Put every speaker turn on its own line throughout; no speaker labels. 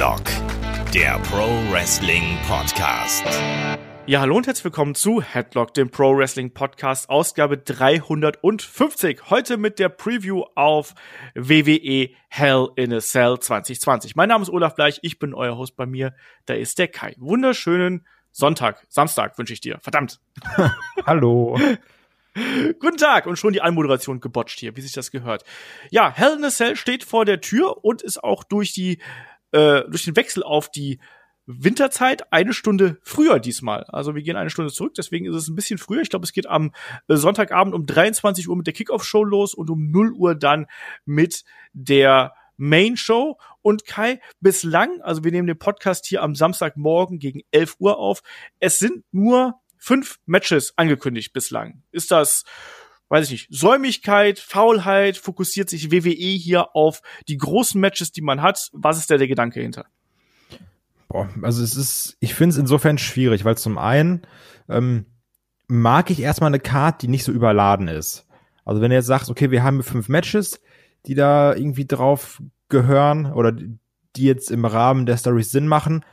Headlock, der Pro Wrestling Podcast.
Ja, hallo und herzlich willkommen zu Headlock, dem Pro Wrestling Podcast, Ausgabe 350. Heute mit der Preview auf WWE Hell in a Cell 2020. Mein Name ist Olaf Bleich, ich bin euer Host bei mir. Da ist der Kai. Wunderschönen Sonntag, Samstag wünsche ich dir. Verdammt.
hallo.
Guten Tag und schon die Anmoderation gebotcht hier, wie sich das gehört. Ja, Hell in a Cell steht vor der Tür und ist auch durch die äh, durch den Wechsel auf die Winterzeit eine Stunde früher diesmal. Also wir gehen eine Stunde zurück, deswegen ist es ein bisschen früher. Ich glaube, es geht am äh, Sonntagabend um 23 Uhr mit der Kickoff-Show los und um 0 Uhr dann mit der Main Show. Und Kai, bislang, also wir nehmen den Podcast hier am Samstagmorgen gegen 11 Uhr auf. Es sind nur fünf Matches angekündigt bislang. Ist das, weiß ich nicht, Säumigkeit, Faulheit? Fokussiert sich WWE hier auf die großen Matches, die man hat? Was ist da der Gedanke hinter?
Boah, also es ist, ich finde es insofern schwierig, weil zum einen ähm, mag ich erstmal eine Card, die nicht so überladen ist. Also wenn du jetzt sagst, okay, wir haben fünf Matches, die da irgendwie drauf gehören oder die jetzt im Rahmen der Stories Sinn machen,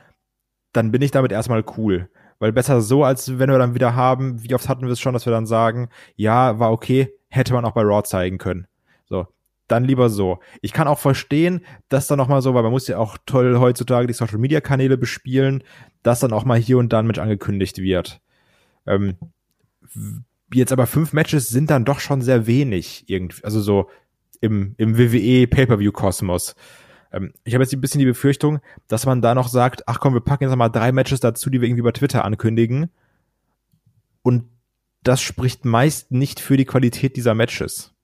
dann bin ich damit erstmal cool. Weil besser so, als wenn wir dann wieder haben, wie oft hatten wir es schon, dass wir dann sagen, ja, war okay, hätte man auch bei Raw zeigen können. So, dann lieber so. Ich kann auch verstehen, dass dann noch mal so, weil man muss ja auch toll heutzutage die Social Media Kanäle bespielen, dass dann auch mal hier und dann mit angekündigt wird. Ähm, jetzt aber fünf Matches sind dann doch schon sehr wenig irgendwie, also so im, im WWE Pay-per-View Kosmos. Ähm, ich habe jetzt ein bisschen die Befürchtung, dass man da noch sagt, ach komm, wir packen jetzt mal drei Matches dazu, die wir irgendwie bei Twitter ankündigen. Und das spricht meist nicht für die Qualität dieser Matches.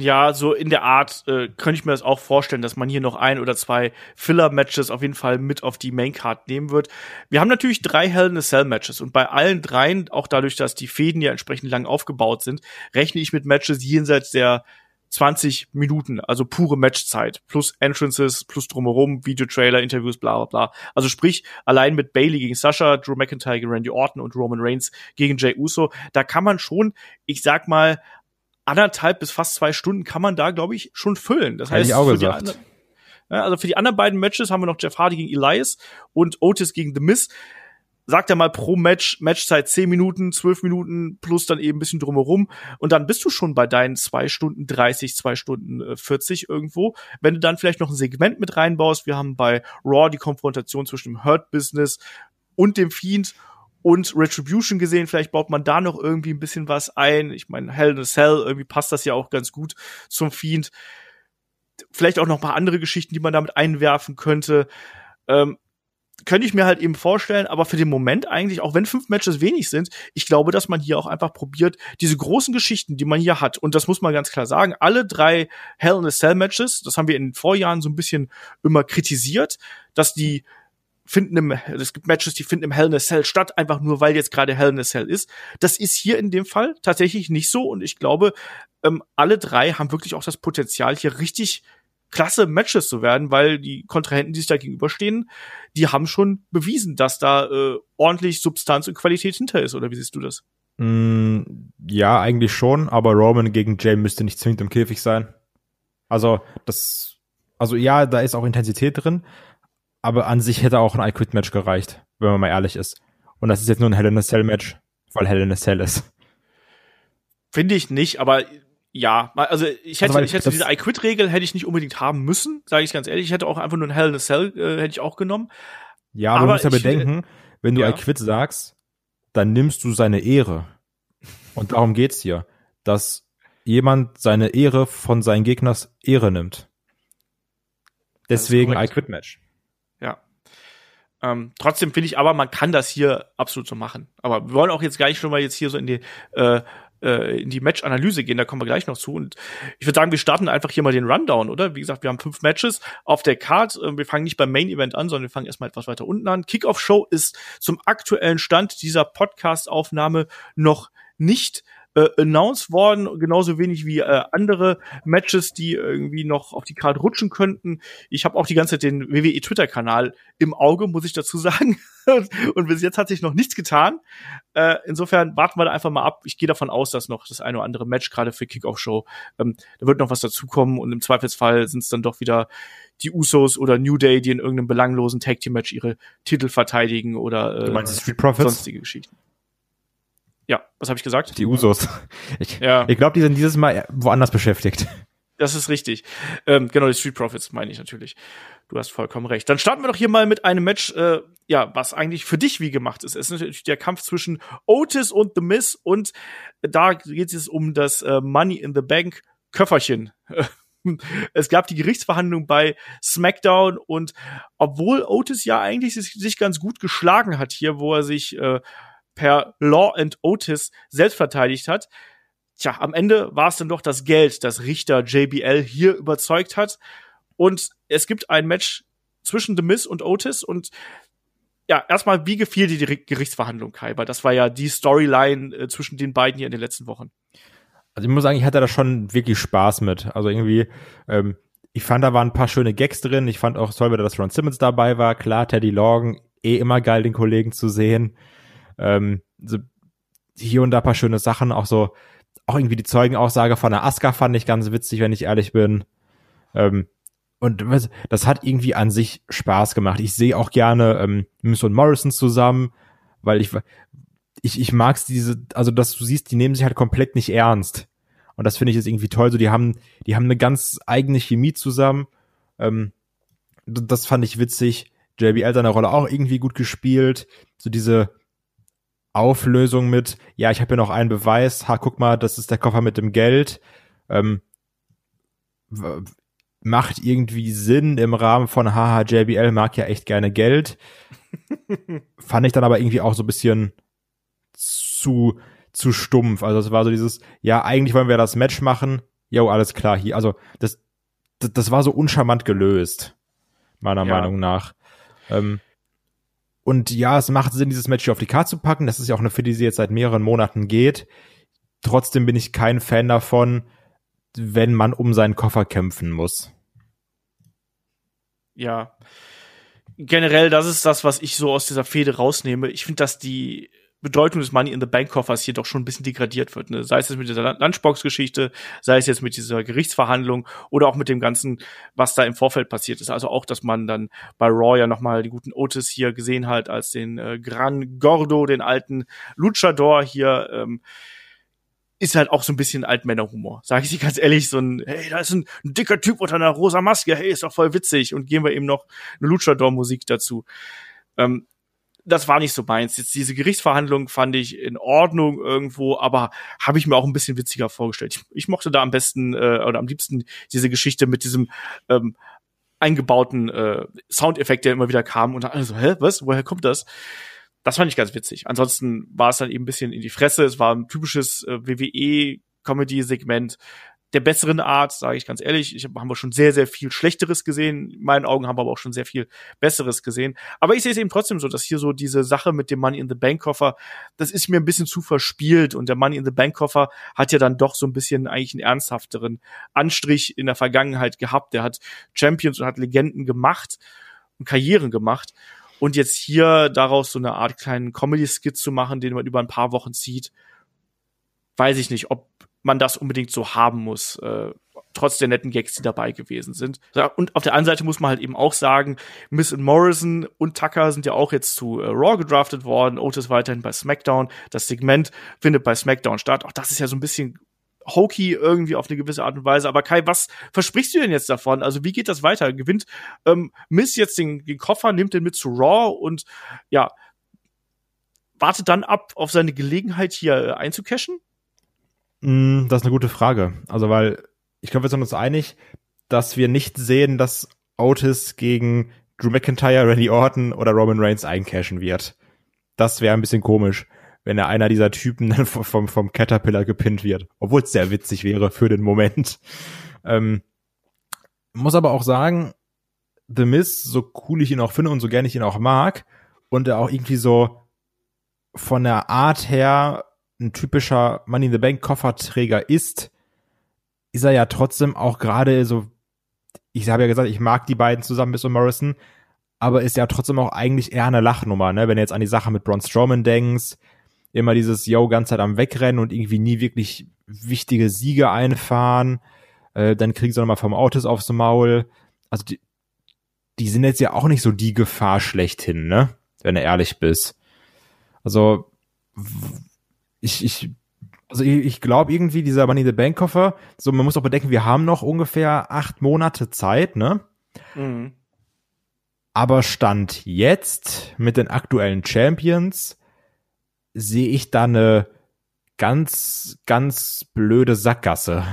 Ja, so in der Art äh, könnte ich mir das auch vorstellen, dass man hier noch ein oder zwei Filler-Matches auf jeden Fall mit auf die Maincard nehmen wird. Wir haben natürlich drei Hell in a Cell-Matches und bei allen dreien, auch dadurch, dass die Fäden ja entsprechend lang aufgebaut sind, rechne ich mit Matches jenseits der 20 Minuten, also pure Matchzeit, plus Entrances, plus drumherum, Videotrailer, Interviews, bla bla bla. Also sprich, allein mit Bailey gegen Sascha, Drew McIntyre gegen Randy Orton und Roman Reigns gegen Jay Uso, da kann man schon, ich sag mal, anderthalb bis fast zwei Stunden kann man da, glaube ich, schon füllen. Das heißt,
ich auch gesagt.
Also für die anderen beiden Matches haben wir noch Jeff Hardy gegen Elias und Otis gegen The Miz sagt er mal pro Match, Matchzeit 10 Minuten, 12 Minuten plus dann eben ein bisschen drumherum. Und dann bist du schon bei deinen zwei Stunden 30, zwei Stunden 40 äh, irgendwo. Wenn du dann vielleicht noch ein Segment mit reinbaust, wir haben bei Raw die Konfrontation zwischen dem Hurt Business und dem Fiend und Retribution gesehen. Vielleicht baut man da noch irgendwie ein bisschen was ein. Ich meine, Hell in a Cell, irgendwie passt das ja auch ganz gut zum Fiend. Vielleicht auch noch paar andere Geschichten, die man damit einwerfen könnte. Ähm, könnte ich mir halt eben vorstellen, aber für den Moment eigentlich, auch wenn fünf Matches wenig sind, ich glaube, dass man hier auch einfach probiert, diese großen Geschichten, die man hier hat, und das muss man ganz klar sagen, alle drei Hell in a Cell Matches, das haben wir in den Vorjahren so ein bisschen immer kritisiert, dass die finden im, es gibt Matches, die finden im Hell in a Cell statt, einfach nur weil jetzt gerade Hell in a Cell ist. Das ist hier in dem Fall tatsächlich nicht so und ich glaube, ähm, alle drei haben wirklich auch das Potenzial, hier richtig klasse Matches zu werden, weil die Kontrahenten, die sich da gegenüberstehen, die haben schon bewiesen, dass da äh, ordentlich Substanz und Qualität hinter ist. Oder wie siehst du das?
Mm, ja, eigentlich schon, aber Roman gegen Jay müsste nicht zwingend im Käfig sein. Also, das, also ja, da ist auch Intensität drin, aber an sich hätte auch ein I Quit Match gereicht, wenn man mal ehrlich ist. Und das ist jetzt nur ein Hell in a Cell Match, weil Hell in a Cell ist.
Finde ich nicht, aber ja, also ich hätte, also, ich hätte diese I Quit Regel hätte ich nicht unbedingt haben müssen, sage ich ganz ehrlich. Ich hätte auch einfach nur ein Hell in a Cell äh, hätte ich auch genommen.
Ja, aber, aber du musst ja bedenken, wenn du ja. I Quit sagst, dann nimmst du seine Ehre. Und darum geht's hier, dass jemand seine Ehre von seinen Gegners Ehre nimmt. Deswegen I Quit Match.
Ja. Ähm, trotzdem finde ich aber, man kann das hier absolut so machen. Aber wir wollen auch jetzt gar nicht schon mal jetzt hier so in die äh, äh, in die Match-Analyse gehen, da kommen wir gleich noch zu. Und ich würde sagen, wir starten einfach hier mal den Rundown, oder? Wie gesagt, wir haben fünf Matches auf der Card. Äh, wir fangen nicht beim Main-Event an, sondern wir fangen erstmal etwas weiter unten an. Kickoff-Show ist zum aktuellen Stand dieser Podcast-Aufnahme noch nicht äh, announced worden, genauso wenig wie äh, andere Matches, die irgendwie noch auf die Karte rutschen könnten. Ich habe auch die ganze Zeit den WWE Twitter-Kanal im Auge, muss ich dazu sagen. Und bis jetzt hat sich noch nichts getan. Äh, insofern warten wir da einfach mal ab. Ich gehe davon aus, dass noch das eine oder andere Match gerade für Kickoff-Show, ähm, da wird noch was dazukommen und im Zweifelsfall sind es dann doch wieder die Usos oder New Day, die in irgendeinem belanglosen Tag Team Match ihre Titel verteidigen oder
äh, du meinst
Street Profits? sonstige Geschichten. Ja, was habe ich gesagt?
Die Usos. Ich, ja. ich glaube, die sind dieses Mal woanders beschäftigt.
Das ist richtig. Ähm, genau, die Street Profits meine ich natürlich. Du hast vollkommen recht. Dann starten wir doch hier mal mit einem Match, äh, ja, was eigentlich für dich wie gemacht ist. Es ist natürlich der Kampf zwischen Otis und The Miz und da geht es um das äh, Money in the Bank Köfferchen. es gab die Gerichtsverhandlung bei SmackDown und obwohl Otis ja eigentlich sich ganz gut geschlagen hat hier, wo er sich äh, per Law and Otis selbst verteidigt hat. Tja, am Ende war es dann doch das Geld, das Richter JBL hier überzeugt hat. Und es gibt ein Match zwischen The Miz und Otis und ja, erstmal, wie gefiel dir die Gerichtsverhandlung, Kai? Weil das war ja die Storyline äh, zwischen den beiden hier in den letzten Wochen.
Also ich muss sagen, ich hatte da schon wirklich Spaß mit. Also irgendwie, ähm, ich fand, da waren ein paar schöne Gags drin. Ich fand auch toll, dass Ron Simmons dabei war. Klar, Teddy Logan, eh immer geil, den Kollegen zu sehen. Ähm, so hier und da paar schöne Sachen, auch so, auch irgendwie die Zeugenaussage von der Aska fand ich ganz witzig, wenn ich ehrlich bin. Ähm, und das hat irgendwie an sich Spaß gemacht. Ich sehe auch gerne ähm, Miss und Morrison zusammen, weil ich, ich, ich mag's diese, also dass du siehst, die nehmen sich halt komplett nicht ernst. Und das finde ich jetzt irgendwie toll. So, die haben, die haben eine ganz eigene Chemie zusammen. Ähm, das fand ich witzig. JBL seine Rolle auch irgendwie gut gespielt. So diese, Auflösung mit, ja, ich habe hier noch einen Beweis, ha, guck mal, das ist der Koffer mit dem Geld. Ähm, macht irgendwie Sinn im Rahmen von haha, JBL mag ja echt gerne Geld. Fand ich dann aber irgendwie auch so ein bisschen zu, zu stumpf. Also es war so dieses, ja, eigentlich wollen wir das Match machen. Jo, alles klar hier. Also das, das, das war so uncharmant gelöst, meiner ja. Meinung nach. Ähm, und ja, es macht Sinn, dieses Match auf die Karte zu packen. Das ist ja auch eine Fehde, die jetzt seit mehreren Monaten geht. Trotzdem bin ich kein Fan davon, wenn man um seinen Koffer kämpfen muss.
Ja. Generell, das ist das, was ich so aus dieser Fehde rausnehme. Ich finde, dass die Bedeutung des Money in the Bank Koffers hier doch schon ein bisschen degradiert wird. Ne? Sei es jetzt mit dieser Lunchbox-Geschichte, sei es jetzt mit dieser Gerichtsverhandlung oder auch mit dem Ganzen, was da im Vorfeld passiert ist. Also auch, dass man dann bei Raw ja nochmal die guten Otis hier gesehen hat als den äh, Gran Gordo, den alten Luchador hier. Ähm, ist halt auch so ein bisschen Altmännerhumor. Sag ich dir ganz ehrlich, so ein, hey, da ist ein, ein, dicker Typ unter einer rosa Maske, hey, ist doch voll witzig. Und geben wir eben noch eine Luchador-Musik dazu. Ähm, das war nicht so meins. Jetzt diese Gerichtsverhandlung fand ich in Ordnung irgendwo, aber habe ich mir auch ein bisschen witziger vorgestellt. Ich, ich mochte da am besten äh, oder am liebsten diese Geschichte mit diesem ähm, eingebauten äh, Soundeffekt, der immer wieder kam und dann also, hä, was, woher kommt das? Das fand ich ganz witzig. Ansonsten war es dann eben ein bisschen in die Fresse. Es war ein typisches äh, WWE Comedy-Segment der besseren Art, sage ich ganz ehrlich. Ich hab, haben wir schon sehr, sehr viel Schlechteres gesehen. In meinen Augen haben wir aber auch schon sehr viel Besseres gesehen. Aber ich sehe es eben trotzdem so, dass hier so diese Sache mit dem Money in the Bank Koffer, das ist mir ein bisschen zu verspielt. Und der Money in the Bank Koffer hat ja dann doch so ein bisschen eigentlich einen ernsthafteren Anstrich in der Vergangenheit gehabt. Der hat Champions und hat Legenden gemacht und Karrieren gemacht. Und jetzt hier daraus so eine Art kleinen Comedy-Skit zu machen, den man über ein paar Wochen zieht, weiß ich nicht, ob man das unbedingt so haben muss, äh, trotz der netten Gags, die dabei gewesen sind. Und auf der anderen Seite muss man halt eben auch sagen, Miss und Morrison und Tucker sind ja auch jetzt zu äh, Raw gedraftet worden, Otis weiterhin bei SmackDown. Das Segment findet bei SmackDown statt. Auch das ist ja so ein bisschen hokey irgendwie auf eine gewisse Art und Weise. Aber Kai, was versprichst du denn jetzt davon? Also wie geht das weiter? Gewinnt ähm, Miss jetzt den, den Koffer, nimmt den mit zu Raw und ja, wartet dann ab auf seine Gelegenheit hier äh, einzucashen?
Mm, das ist eine gute Frage. Also, weil ich glaube, wir sind uns einig, dass wir nicht sehen, dass Otis gegen Drew McIntyre, Randy Orton oder Roman Reigns eincashen wird. Das wäre ein bisschen komisch, wenn er einer dieser Typen dann vom, vom Caterpillar gepinnt wird. Obwohl es sehr witzig wäre für den Moment. Ähm, muss aber auch sagen, The Miz, so cool ich ihn auch finde und so gerne ich ihn auch mag, und er auch irgendwie so von der Art her ein typischer Money in the Bank Kofferträger ist, ist er ja trotzdem auch gerade so, ich habe ja gesagt, ich mag die beiden zusammen bis und Morrison, aber ist ja trotzdem auch eigentlich eher eine Lachnummer, ne? Wenn du jetzt an die Sache mit Braun Strowman denkst, immer dieses Yo, ganze Zeit am Wegrennen und irgendwie nie wirklich wichtige Siege einfahren, äh, dann kriegen sie nochmal vom Autos aufs Maul. Also die, die sind jetzt ja auch nicht so die Gefahr schlechthin, ne? Wenn du ehrlich bist. Also ich, ich also ich, ich glaube irgendwie dieser Money the Bank Koffer, so man muss auch bedenken, wir haben noch ungefähr acht Monate Zeit, ne? Mhm. Aber Stand jetzt mit den aktuellen Champions sehe ich da eine ganz, ganz blöde Sackgasse.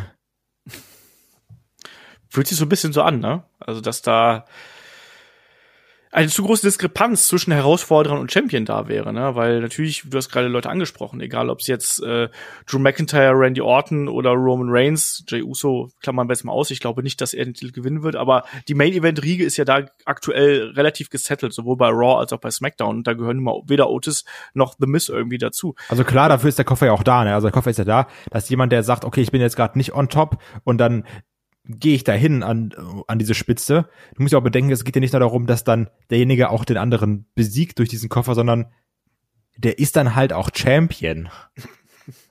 Fühlt sich so ein bisschen so an, ne? Also, dass da eine zu große Diskrepanz zwischen Herausforderern und Champion da wäre, ne? Weil natürlich, du hast gerade Leute angesprochen, egal ob es jetzt äh, Drew McIntyre, Randy Orton oder Roman Reigns, Jay Uso, klammern wir jetzt mal aus, ich glaube nicht, dass er den Titel gewinnen wird, aber die Main-Event-Riege ist ja da aktuell relativ gesettelt, sowohl bei Raw als auch bei SmackDown. Und da gehören immer weder Otis noch The Miz irgendwie dazu.
Also klar, dafür ist der Koffer ja auch da, ne? Also der Koffer ist ja da, dass jemand, der sagt, okay, ich bin jetzt gerade nicht on top und dann gehe ich da hin an, an diese Spitze. Du musst ja auch bedenken, es geht ja nicht nur darum, dass dann derjenige auch den anderen besiegt durch diesen Koffer, sondern der ist dann halt auch Champion.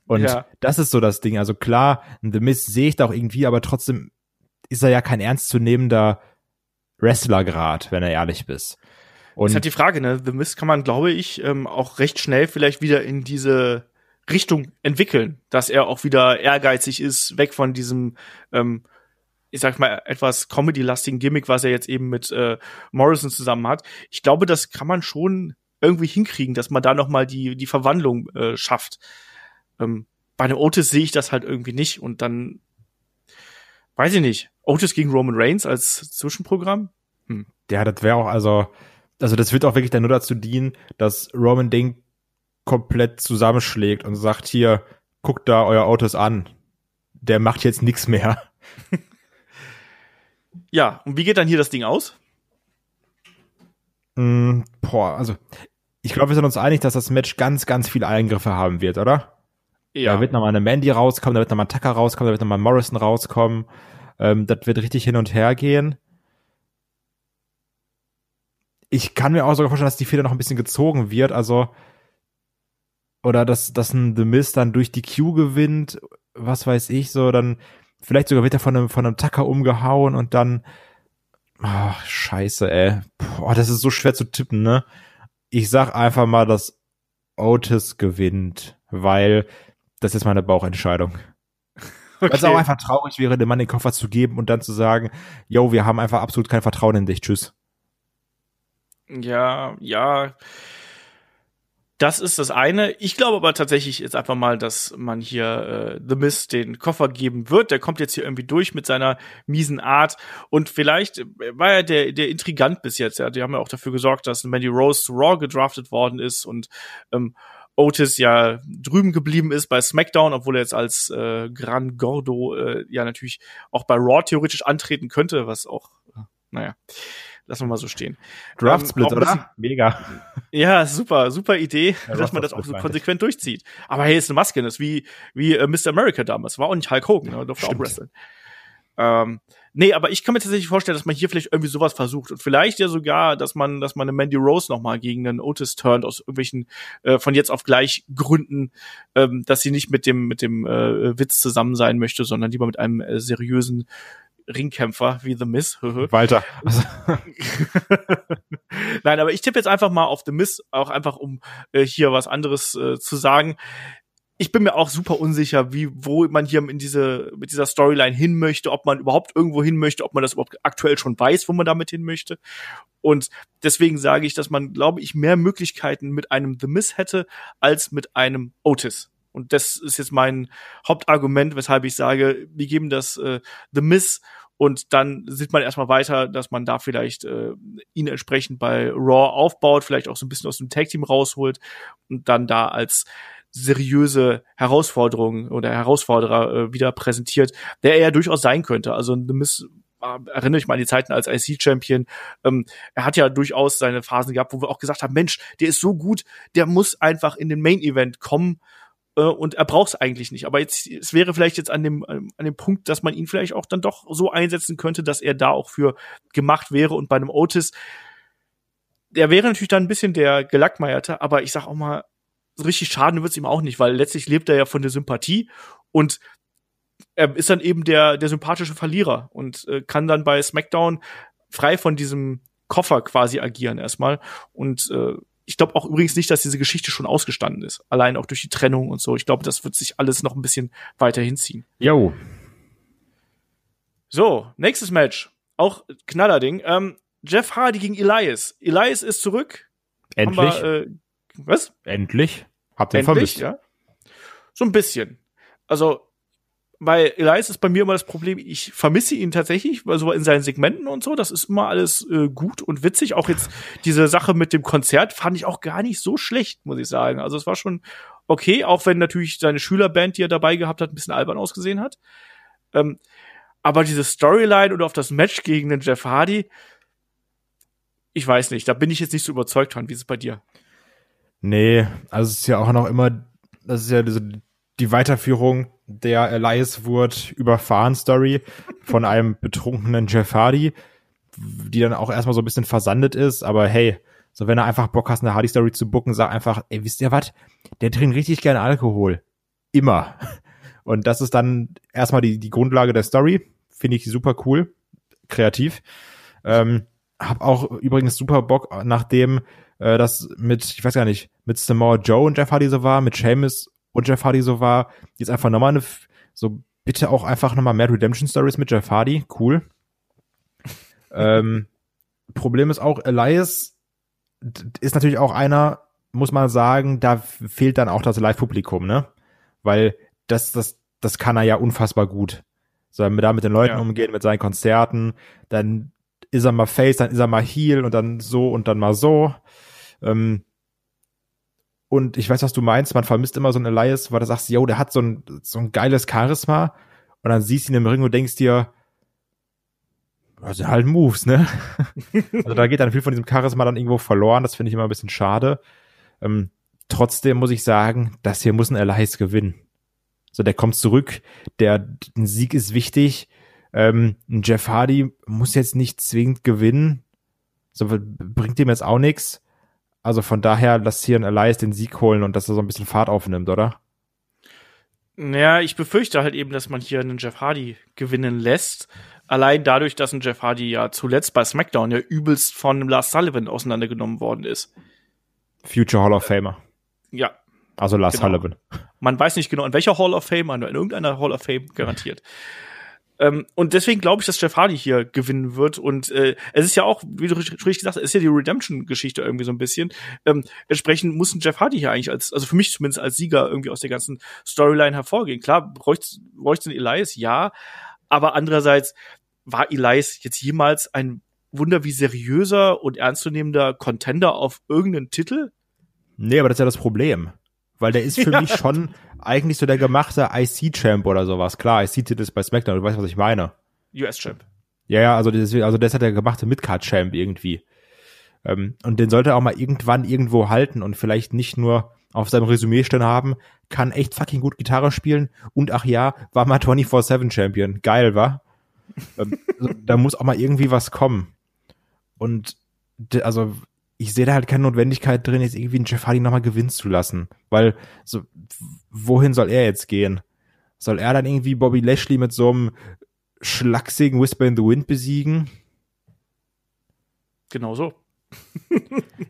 Und ja. das ist so das Ding. Also klar, The Miz sehe ich da auch irgendwie, aber trotzdem ist er ja kein ernstzunehmender Wrestler grad, wenn er ehrlich bist.
Und das ist halt die Frage, ne? The Miz kann man, glaube ich, ähm, auch recht schnell vielleicht wieder in diese Richtung entwickeln, dass er auch wieder ehrgeizig ist, weg von diesem ähm, ich sag mal, etwas Comedy-lastigen Gimmick, was er jetzt eben mit äh, Morrison zusammen hat. Ich glaube, das kann man schon irgendwie hinkriegen, dass man da noch mal die, die Verwandlung äh, schafft. Ähm, bei einem Otis sehe ich das halt irgendwie nicht und dann weiß ich nicht. Otis gegen Roman Reigns als Zwischenprogramm?
Hm. Ja, das wäre auch, also, also das wird auch wirklich dann nur dazu dienen, dass Roman Ding komplett zusammenschlägt und sagt, hier, guckt da euer Autos an. Der macht jetzt nichts mehr.
Ja, und wie geht dann hier das Ding aus?
Mm, boah, also ich glaube, wir sind uns einig, dass das Match ganz, ganz viele Eingriffe haben wird, oder? Ja. Da wird nochmal eine Mandy rauskommen, da wird nochmal ein Tucker rauskommen, da wird nochmal Morrison rauskommen. Ähm, das wird richtig hin und her gehen. Ich kann mir auch sogar vorstellen, dass die Feder noch ein bisschen gezogen wird, also oder dass, dass ein The Mist dann durch die Q gewinnt, was weiß ich, so, dann Vielleicht sogar wird er von einem, von einem Tacker umgehauen und dann, ach, scheiße, ey. Boah, das ist so schwer zu tippen, ne? Ich sag einfach mal, dass Otis gewinnt, weil das ist meine Bauchentscheidung. Okay. Weil es auch einfach traurig wäre, dem Mann den Koffer zu geben und dann zu sagen, yo, wir haben einfach absolut kein Vertrauen in dich, tschüss.
Ja, ja. Das ist das eine. Ich glaube aber tatsächlich jetzt einfach mal, dass man hier äh, The Mist den Koffer geben wird. Der kommt jetzt hier irgendwie durch mit seiner miesen Art. Und vielleicht äh, war er der, der Intrigant bis jetzt. Ja, die haben ja auch dafür gesorgt, dass Mandy Rose zu Raw gedraftet worden ist und ähm, Otis ja drüben geblieben ist bei SmackDown, obwohl er jetzt als äh, Gran Gordo äh, ja natürlich auch bei Raw theoretisch antreten könnte, was auch, äh, naja. Lassen wir mal so stehen.
Draft Split, ähm, oder? Mega.
Ja, super, super Idee, ja, dass man das auch so konsequent durchzieht. Aber hey, ist eine Maske, das ist wie, wie äh, Mr. America damals. War auch nicht Hulk Hogan, ne? durfte auch wresteln. Ähm, nee, aber ich kann mir tatsächlich vorstellen, dass man hier vielleicht irgendwie sowas versucht und vielleicht ja sogar, dass man, dass man eine Mandy Rose noch mal gegen einen Otis turnt aus irgendwelchen äh, von jetzt auf gleich Gründen, ähm, dass sie nicht mit dem mit dem äh, Witz zusammen sein möchte, sondern lieber mit einem äh, seriösen Ringkämpfer wie The Miss.
Walter.
Nein, aber ich tippe jetzt einfach mal auf The Miss, auch einfach um äh, hier was anderes äh, zu sagen. Ich bin mir auch super unsicher, wie wo man hier in diese mit dieser Storyline hin möchte, ob man überhaupt irgendwo hin möchte, ob man das überhaupt aktuell schon weiß, wo man damit hin möchte. Und deswegen sage ich, dass man, glaube ich, mehr Möglichkeiten mit einem The Miss hätte als mit einem Otis. Und das ist jetzt mein Hauptargument, weshalb ich sage, wir geben das äh, The Miss und dann sieht man erstmal weiter, dass man da vielleicht äh, ihn entsprechend bei Raw aufbaut, vielleicht auch so ein bisschen aus dem Tag Team rausholt und dann da als seriöse Herausforderung oder Herausforderer äh, wieder präsentiert, der er ja durchaus sein könnte. Also The Miss äh, erinnere ich mal an die Zeiten als IC-Champion. Ähm, er hat ja durchaus seine Phasen gehabt, wo wir auch gesagt haben, Mensch, der ist so gut, der muss einfach in den Main-Event kommen und er braucht es eigentlich nicht. Aber jetzt, es wäre vielleicht jetzt an dem, an dem Punkt, dass man ihn vielleicht auch dann doch so einsetzen könnte, dass er da auch für gemacht wäre und bei einem Otis, der wäre natürlich dann ein bisschen der Gelackmeierte, aber ich sag auch mal, so richtig schaden wird's ihm auch nicht, weil letztlich lebt er ja von der Sympathie und er ist dann eben der, der sympathische Verlierer und äh, kann dann bei SmackDown frei von diesem Koffer quasi agieren erstmal. Und äh, ich glaube auch übrigens nicht, dass diese Geschichte schon ausgestanden ist. Allein auch durch die Trennung und so. Ich glaube, das wird sich alles noch ein bisschen weiter hinziehen.
Jo.
So, nächstes Match. Auch Knallerding. Ähm, Jeff Hardy gegen Elias. Elias ist zurück.
Endlich.
Wir, äh, was?
Endlich. Habt ihr vermisst?
ja. So ein bisschen. Also, bei Elias ist bei mir immer das Problem, ich vermisse ihn tatsächlich, weil so in seinen Segmenten und so, das ist immer alles äh, gut und witzig. Auch jetzt diese Sache mit dem Konzert fand ich auch gar nicht so schlecht, muss ich sagen. Also es war schon okay, auch wenn natürlich seine Schülerband, die er dabei gehabt hat, ein bisschen albern ausgesehen hat. Ähm, aber diese Storyline oder auf das Match gegen den Jeff Hardy, ich weiß nicht, da bin ich jetzt nicht so überzeugt von. Wie ist es bei dir?
Nee, also es ist ja auch noch immer, das ist ja diese, die Weiterführung der Elias wurde überfahren Story von einem betrunkenen Jeff Hardy, die dann auch erstmal so ein bisschen versandet ist, aber hey, so wenn er einfach Bock hast, eine Hardy Story zu booken, sag einfach, ey, wisst ihr was? Der trinkt richtig gerne Alkohol. Immer. Und das ist dann erstmal die, die Grundlage der Story. Finde ich super cool. Kreativ. Ähm, hab auch übrigens super Bock, nachdem äh, das mit, ich weiß gar nicht, mit Samoa Joe und Jeff Hardy so war, mit Seamus und Jeff Hardy so war, jetzt einfach nochmal eine, so bitte auch einfach nochmal mehr Redemption Stories mit Jeff Hardy, cool. ähm, Problem ist auch, Elias ist natürlich auch einer, muss man sagen, da fehlt dann auch das Live-Publikum, ne? Weil das, das, das kann er ja unfassbar gut. So, da mit den Leuten
Ja.
umgehen, mit seinen Konzerten, dann ist er mal Face, dann ist er mal Heel und dann so und dann mal so. Ähm, und ich weiß, was du meinst, man vermisst immer so einen Elias, weil du sagst, yo, der hat so ein, so ein geiles Charisma und dann siehst du ihn im Ring und denkst dir, das sind halt Moves, ne? also da geht dann viel von diesem Charisma dann irgendwo verloren, das finde ich immer ein bisschen schade. Ähm, trotzdem muss ich sagen, das hier muss ein Elias gewinnen. So, der kommt zurück, der ein Sieg ist wichtig. Ähm, ein Jeff Hardy muss jetzt nicht zwingend gewinnen. So bringt ihm jetzt auch nichts. Also von daher, hier ein Elias den Sieg holen und dass er so ein bisschen Fahrt aufnimmt, oder?
Ja, ich befürchte halt eben, dass man hier einen Jeff Hardy gewinnen lässt. Allein dadurch, dass ein Jeff Hardy ja zuletzt bei SmackDown ja übelst von Lars Sullivan auseinandergenommen worden ist.
Future Hall of Famer.
Ja,
Also Lars
Genau.
Sullivan.
man weiß nicht genau, in welcher Hall of Fame, in irgendeiner Hall of Fame garantiert. Ähm, und deswegen glaube ich, dass Jeff Hardy hier gewinnen wird. Und äh, es ist ja auch, wie du richtig gesagt hast, es ist ja die Redemption-Geschichte irgendwie so ein bisschen. Ähm, entsprechend muss ein Jeff Hardy hier eigentlich als, also für mich zumindest als Sieger irgendwie aus der ganzen Storyline hervorgehen. Klar, bräuchte bräuchte ein Elias, ja, aber andererseits war Elias jetzt jemals ein Wunder wie seriöser und ernstzunehmender Contender auf irgendeinen Titel?
Nee, aber das ist ja das Problem. Weil der ist für
Ja.
mich schon eigentlich so der gemachte IC-Champ oder sowas. Klar, IC-Titel ist bei SmackDown, du weißt, was ich meine.
US-Champ.
Ja, ja, also das, also das hat der gemachte Midcard-Champ irgendwie. Ähm, und den sollte er auch mal irgendwann irgendwo halten und vielleicht nicht nur auf seinem Resümee stehen haben, kann echt fucking gut Gitarre spielen und ach ja, war mal 24-7-Champion. Geil, war? ähm, also, da muss auch mal irgendwie was kommen. Und also ich sehe da halt keine Notwendigkeit drin, jetzt irgendwie einen Jeff Hardy nochmal gewinnen zu lassen. Weil, so, wohin soll er jetzt gehen? Soll er dann irgendwie Bobby Lashley mit so einem schlachsigen Whisper in the Wind besiegen?
Genau so.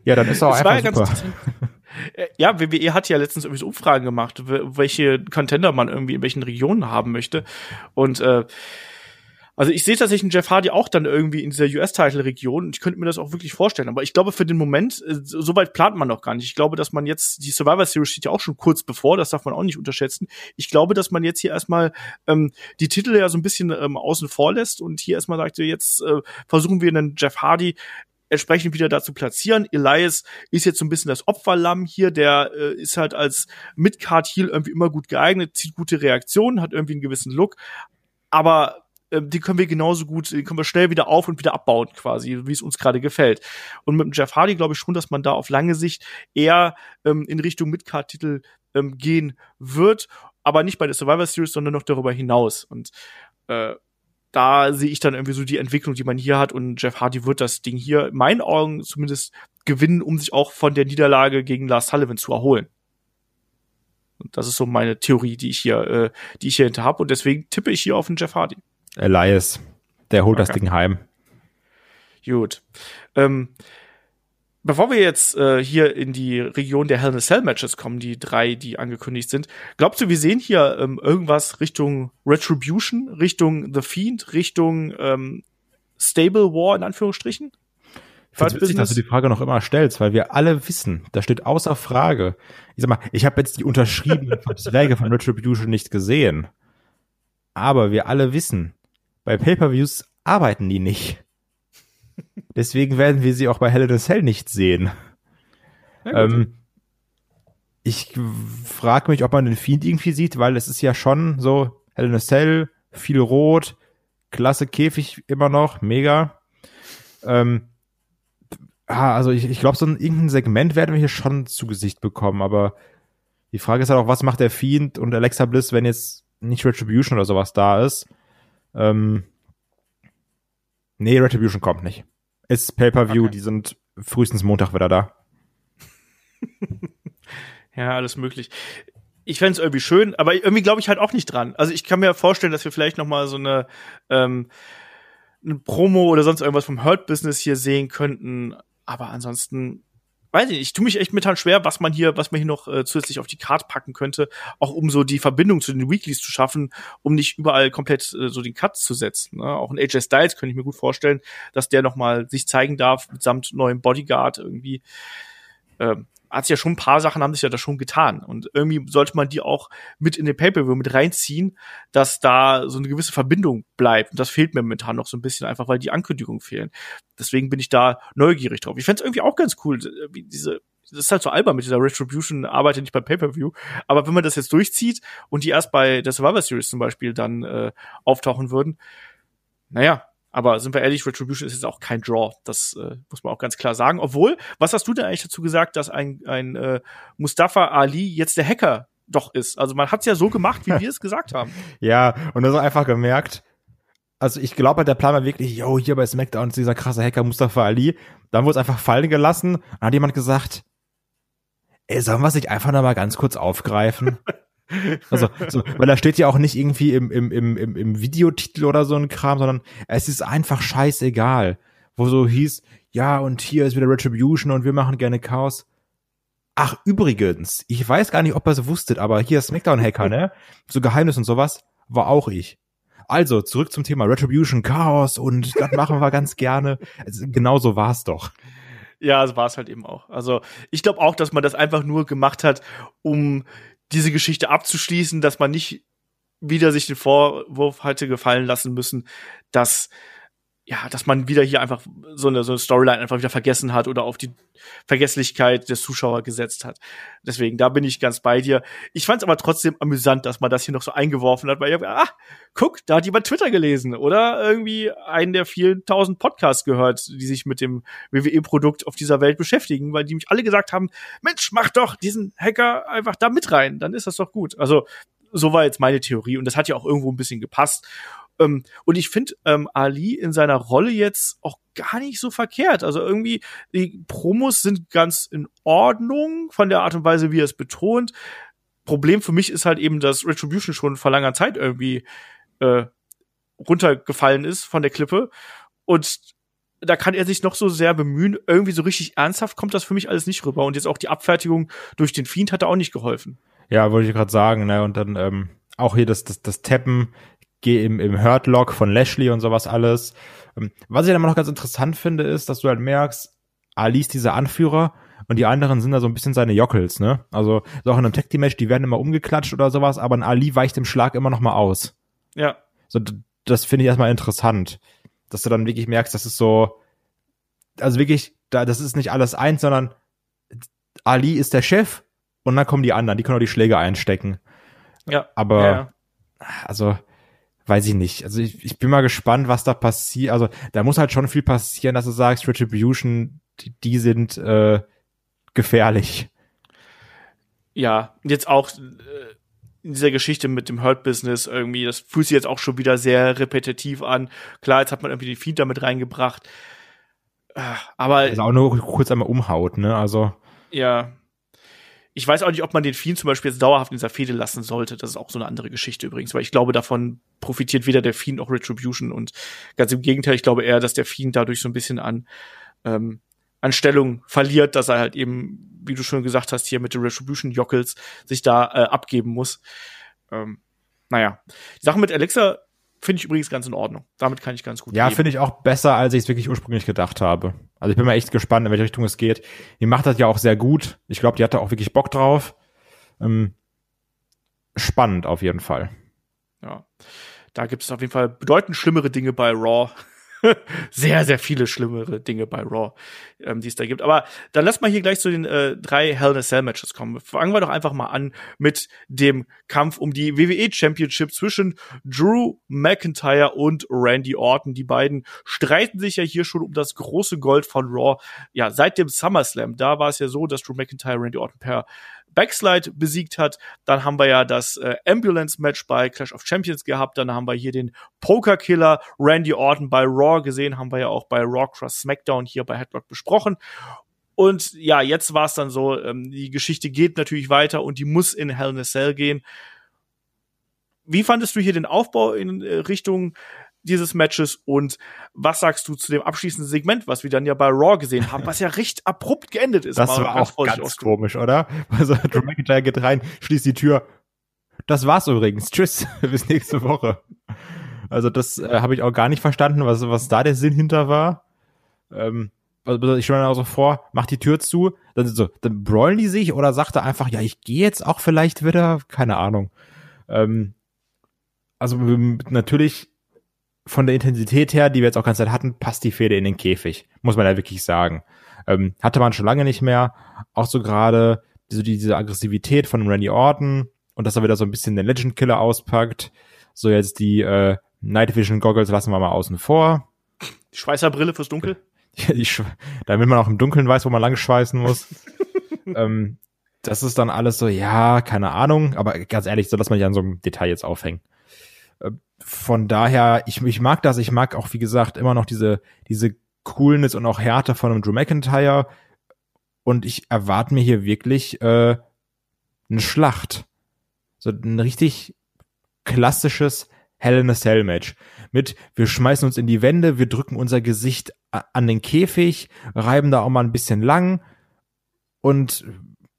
Ja, dann ist er auch
war
einfach super.
Äh, Ja, WWE hat ja letztens irgendwie so Umfragen gemacht, welche Contender man irgendwie in welchen Regionen haben möchte. Und äh, also ich sehe tatsächlich einen Jeff Hardy auch dann irgendwie in dieser US-Title-Region ich könnte mir das auch wirklich vorstellen. Aber ich glaube, für den Moment, äh, so so weit plant man noch gar nicht. Ich glaube, dass man jetzt, die Survivor Series steht ja auch schon kurz bevor, das darf man auch nicht unterschätzen. Ich glaube, dass man jetzt hier erstmal ähm, die Titel ja so ein bisschen ähm, außen vor lässt und hier erstmal sagt, jetzt äh, versuchen wir einen Jeff Hardy entsprechend wieder dazu platzieren. Elias ist jetzt so ein bisschen das Opferlamm hier, der äh, ist halt als Midcard Heel irgendwie immer gut geeignet, zieht gute Reaktionen, hat irgendwie einen gewissen Look, aber die können wir genauso gut, die können wir schnell wieder auf und wieder abbauen quasi, wie es uns gerade gefällt. Und mit dem Jeff Hardy glaube ich schon, dass man da auf lange Sicht eher ähm, in Richtung Midcard-Titel ähm, gehen wird, aber nicht bei der Survivor Series, sondern noch darüber hinaus. Und äh, da sehe ich dann irgendwie so die Entwicklung, die man hier hat und Jeff Hardy wird das Ding hier in meinen Augen zumindest gewinnen, um sich auch von der Niederlage gegen Lars Sullivan zu erholen. Und das ist so meine Theorie, die ich hier, äh, die ich hier hinter habe und deswegen tippe ich hier auf den Jeff Hardy.
Elias, der holt okay. das Ding heim.
Gut. Ähm, Bevor wir jetzt äh, hier in die Region der Hell in a Cell Matches kommen, die drei, die angekündigt sind, glaubst du, wir sehen hier ähm, irgendwas Richtung Retribution, Richtung The Fiend, Richtung ähm, Stable War in Anführungsstrichen?
Ich finde witzig, dass du die Frage noch immer stellst, weil wir alle wissen, da steht außer Frage. Ich sag mal, ich habe jetzt die unterschriebenen Verträge von Retribution nicht gesehen. Aber wir alle wissen, bei Pay-Per-Views arbeiten die nicht. Deswegen werden wir sie auch bei Hell in a Cell nicht sehen. Ähm, ich frage mich, ob man den Fiend irgendwie sieht, weil es ist ja schon so Hell in a Cell, viel Rot, klasse Käfig immer noch, mega. Ähm, also ich, ich glaube, so ein irgendein Segment werden wir hier schon zu Gesicht bekommen, aber die Frage ist halt auch, was macht der Fiend und Alexa Bliss, wenn jetzt nicht Retribution oder sowas da ist? Ähm, nee, Retribution kommt nicht. Ist Pay-Per-View, okay. die sind frühestens Montag wieder da.
ja, alles möglich. Ich fände irgendwie schön, aber irgendwie glaube ich halt auch nicht dran. Also ich kann mir vorstellen, dass wir vielleicht noch mal so eine, ähm, eine Promo oder sonst irgendwas vom Hurt-Business hier sehen könnten. Aber ansonsten weiß ich nicht, ich tue mich echt mit schwer, was man hier, was man hier noch äh, zusätzlich auf die Karte packen könnte, auch um so die Verbindung zu den Weeklies zu schaffen, um nicht überall komplett äh, so den Cut zu setzen. Ne? Auch ein AJ Styles könnte ich mir gut vorstellen, dass der noch mal sich zeigen darf mitsamt neuem Bodyguard irgendwie. Ähm, hat sich ja schon ein paar Sachen haben sich ja da schon getan und irgendwie sollte man die auch mit in den Pay-per-View mit reinziehen, dass da so eine gewisse Verbindung bleibt und das fehlt mir momentan noch so ein bisschen einfach, weil die Ankündigungen fehlen. Deswegen bin ich da neugierig drauf. Ich fände irgendwie auch ganz cool, wie diese das ist halt so albern mit dieser Retribution, arbeitet nicht beim Pay-Per-View. Aber wenn man das jetzt durchzieht und die erst bei der Survivor Series zum Beispiel dann äh, auftauchen würden, naja, aber sind wir ehrlich, Retribution ist jetzt auch kein Draw. Das äh, muss man auch ganz klar sagen. Obwohl, was hast du denn eigentlich dazu gesagt, dass ein, ein äh, Mustafa Ali jetzt der Hacker doch ist? Also man hat es ja so gemacht, wie wir es gesagt haben.
Ja, und das einfach gemerkt. Also ich glaube, der Plan war wirklich, yo, hier bei SmackDown ist dieser krasse Hacker Mustafa Ali. Dann wurde es einfach fallen gelassen. Dann hat jemand gesagt, ey, sollen wir es nicht einfach noch mal ganz kurz aufgreifen? Also, so, weil da steht ja auch nicht irgendwie im, im, im, im, im Videotitel oder so ein Kram, sondern es ist einfach scheißegal. Wo so hieß, ja, und hier ist wieder Retribution und wir machen gerne Chaos. Ach, übrigens, ich weiß gar nicht, ob ihr es wusstet, aber hier Smackdown-Hacker, ne? So Geheimnis und sowas, war auch ich. Also, zurück zum Thema Retribution, Chaos und das machen wir ganz gerne. Also, genau so war's doch.
Ja, so war es halt eben auch. Also, ich glaube auch, dass man das einfach nur gemacht hat, um diese Geschichte abzuschließen, dass man nicht wieder sich den Vorwurf hatte gefallen lassen müssen, dass ja, dass man wieder hier einfach so eine, so eine Storyline einfach wieder vergessen hat oder auf die Vergesslichkeit des Zuschauers gesetzt hat. Deswegen, da bin ich ganz bei dir. Ich fand es aber trotzdem amüsant, dass man das hier noch so eingeworfen hat, weil ich ah, guck, da hat jemand Twitter gelesen oder irgendwie einen der vielen tausend Podcasts gehört, die sich mit dem WWE-Produkt auf dieser Welt beschäftigen, weil die mich alle gesagt haben, Mensch, mach doch diesen Hacker einfach da mit rein, dann ist das doch gut. Also, so war jetzt meine Theorie und das hat ja auch irgendwo ein bisschen gepasst. Ähm, und ich finde ähm, Ali in seiner Rolle jetzt auch gar nicht so verkehrt. Also irgendwie, die Promos sind ganz in Ordnung von der Art und Weise, wie er es betont. Problem für mich ist halt eben, dass Retribution schon vor langer Zeit irgendwie äh, runtergefallen ist von der Klippe. Und da kann er sich noch so sehr bemühen. Irgendwie so richtig ernsthaft kommt das für mich alles nicht rüber. Und jetzt auch die Abfertigung durch den Fiend hat er auch nicht geholfen.
Ja, wollte ich gerade sagen. Ne? Und dann ähm, auch hier das, das, das Tappen im, im Hurt-Log von Lashley und sowas alles. Ähm, was ich dann immer noch ganz interessant finde, ist, dass du halt merkst, Ali ist dieser Anführer und die anderen sind da so ein bisschen seine Jockels, ne? Also, so auch in einem Tag Team Match, die werden immer umgeklatscht oder sowas, aber ein Ali weicht im Schlag immer noch mal aus.
Ja.
So, das finde ich erstmal interessant, dass du dann wirklich merkst, das ist so, also wirklich, da, das ist nicht alles eins, sondern Ali ist der Chef und dann kommen die anderen, die können auch die Schläge einstecken.
Ja.
Aber,
ja.
also, weiß ich nicht. Also ich, ich bin mal gespannt, was da passiert. Also da muss halt schon viel passieren, dass du sagst, Retribution, die, die sind äh, gefährlich.
Ja, jetzt auch äh, in dieser Geschichte mit dem Hurt Business irgendwie, das fühlt sich jetzt auch schon wieder sehr repetitiv an. Klar, jetzt hat man irgendwie den Feed damit reingebracht. Äh, aber.
Also auch nur kurz einmal umhaut, ne? Also.
Ja. Ich weiß auch nicht, ob man den Fiend zum Beispiel jetzt dauerhaft in dieser Fehde lassen sollte. Das ist auch so eine andere Geschichte übrigens, weil ich glaube, davon profitiert weder der Fiend noch Retribution und ganz im Gegenteil, ich glaube eher, dass der Fiend dadurch so ein bisschen an, ähm, an Stellung verliert, dass er halt eben, wie du schon gesagt hast, hier mit den Retribution Jockels sich da äh, abgeben muss. Ähm, naja. Die Sache mit Alexa Finde ich übrigens ganz in Ordnung. Damit kann ich ganz gut
Ja, finde ich auch besser, als ich es wirklich ursprünglich gedacht habe. Also ich bin mal echt gespannt, in welche Richtung es geht. Die macht das ja auch sehr gut. Ich glaube, die hat da auch wirklich Bock drauf. Ähm, spannend auf jeden Fall.
Ja. Da gibt es auf jeden Fall bedeutend schlimmere Dinge bei Raw. sehr, sehr viele schlimmere Dinge bei Raw, ähm, die es da gibt. Aber dann lass mal hier gleich zu den äh, drei Hell in a Cell Matches kommen. Fangen wir doch einfach mal an mit dem Kampf um die WWE Championship zwischen Drew McIntyre und Randy Orton. Die beiden streiten sich ja hier schon um das große Gold von Raw. Ja, seit dem SummerSlam, da war es ja so, dass Drew McIntyre Randy Orton per Backslide besiegt hat. Dann haben wir ja das äh, Ambulance-Match bei Clash of Champions gehabt. Dann haben wir hier den Poker-Killer Randy Orton bei Raw gesehen. Haben wir ja auch bei Raw Cross SmackDown hier bei Headlock besprochen. Und ja, jetzt war es dann so, ähm, die Geschichte geht natürlich weiter und die muss in Hell in a Cell gehen. Wie fandest du hier den Aufbau in äh, Richtung dieses Matches und was sagst du zu dem abschließenden Segment, was wir dann ja bei Raw gesehen haben, was ja recht abrupt geendet ist.
Das war auch ganz komisch, oder? Also Drew McIntyre geht rein, schließt die Tür. Das war's übrigens. Tschüss, bis nächste Woche. Also das äh, habe ich auch gar nicht verstanden, was, was da der Sinn hinter war. Ähm, also ich stelle mir auch so vor, macht die Tür zu, dann so, dann brawlen die sich oder sagt er einfach, ja, ich gehe jetzt auch vielleicht wieder, keine Ahnung. Ähm, also natürlich von der Intensität her, die wir jetzt auch ganz Zeit hatten, passt die Fehde in den Käfig, muss man ja wirklich sagen. Ähm, hatte man schon lange nicht mehr. Auch so gerade so diese Aggressivität von Randy Orton und dass er wieder so ein bisschen den Legend Killer auspackt. So jetzt die äh, Night Vision Goggles lassen wir mal außen vor.
Die Schweißerbrille fürs Dunkel?
Ja, die damit man auch im Dunkeln weiß, wo man lang schweißen muss. ähm, das ist dann alles so, ja, keine Ahnung, aber ganz ehrlich, so lass man ja an so einem Detail jetzt aufhängen. Von daher, ich, ich mag das, ich mag auch, wie gesagt, immer noch diese, diese Coolness und auch Härte von einem Drew McIntyre. Und ich erwarte mir hier wirklich äh, eine Schlacht. So ein richtig klassisches Hell in a Cell Match. Mit, wir schmeißen uns in die Wände, wir drücken unser Gesicht an den Käfig, reiben da auch mal ein bisschen lang und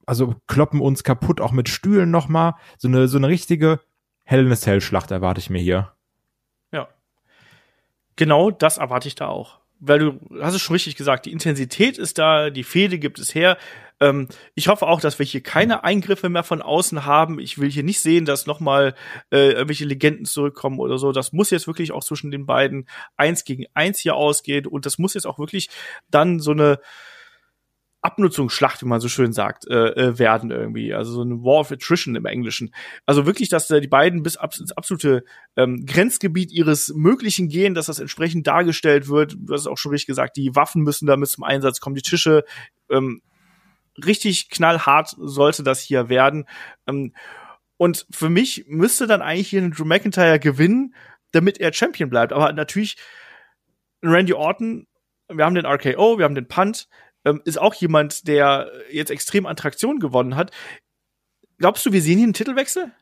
also kloppen uns kaputt, auch mit Stühlen nochmal. So eine, so eine richtige Hell in a Cell Schlacht erwarte ich mir hier.
Genau das erwarte ich da auch. Weil du hast es schon richtig gesagt, die Intensität ist da, die Fehde gibt es her. Ähm, ich hoffe auch, dass wir hier keine Eingriffe mehr von außen haben. Ich will hier nicht sehen, dass nochmal äh, irgendwelche Legenden zurückkommen oder so. Das muss jetzt wirklich auch zwischen den beiden eins gegen eins hier ausgehen und das muss jetzt auch wirklich dann so eine Abnutzungsschlacht, wie man so schön sagt, äh, äh, werden irgendwie. Also so eine War of Attrition im Englischen. Also wirklich, dass äh, die beiden bis ab, ins absolute ähm, Grenzgebiet ihres Möglichen gehen, dass das entsprechend dargestellt wird. Du hast auch schon richtig gesagt, die Waffen müssen damit zum Einsatz kommen, die Tische. Ähm, richtig knallhart sollte das hier werden. Ähm, und für mich müsste dann eigentlich hier ein Drew McIntyre gewinnen, damit er Champion bleibt. Aber natürlich, Randy Orton, wir haben den RKO, wir haben den Punt, ähm, ist auch jemand, der jetzt extrem Attraktion gewonnen hat. Glaubst du, wir sehen hier einen Titelwechsel?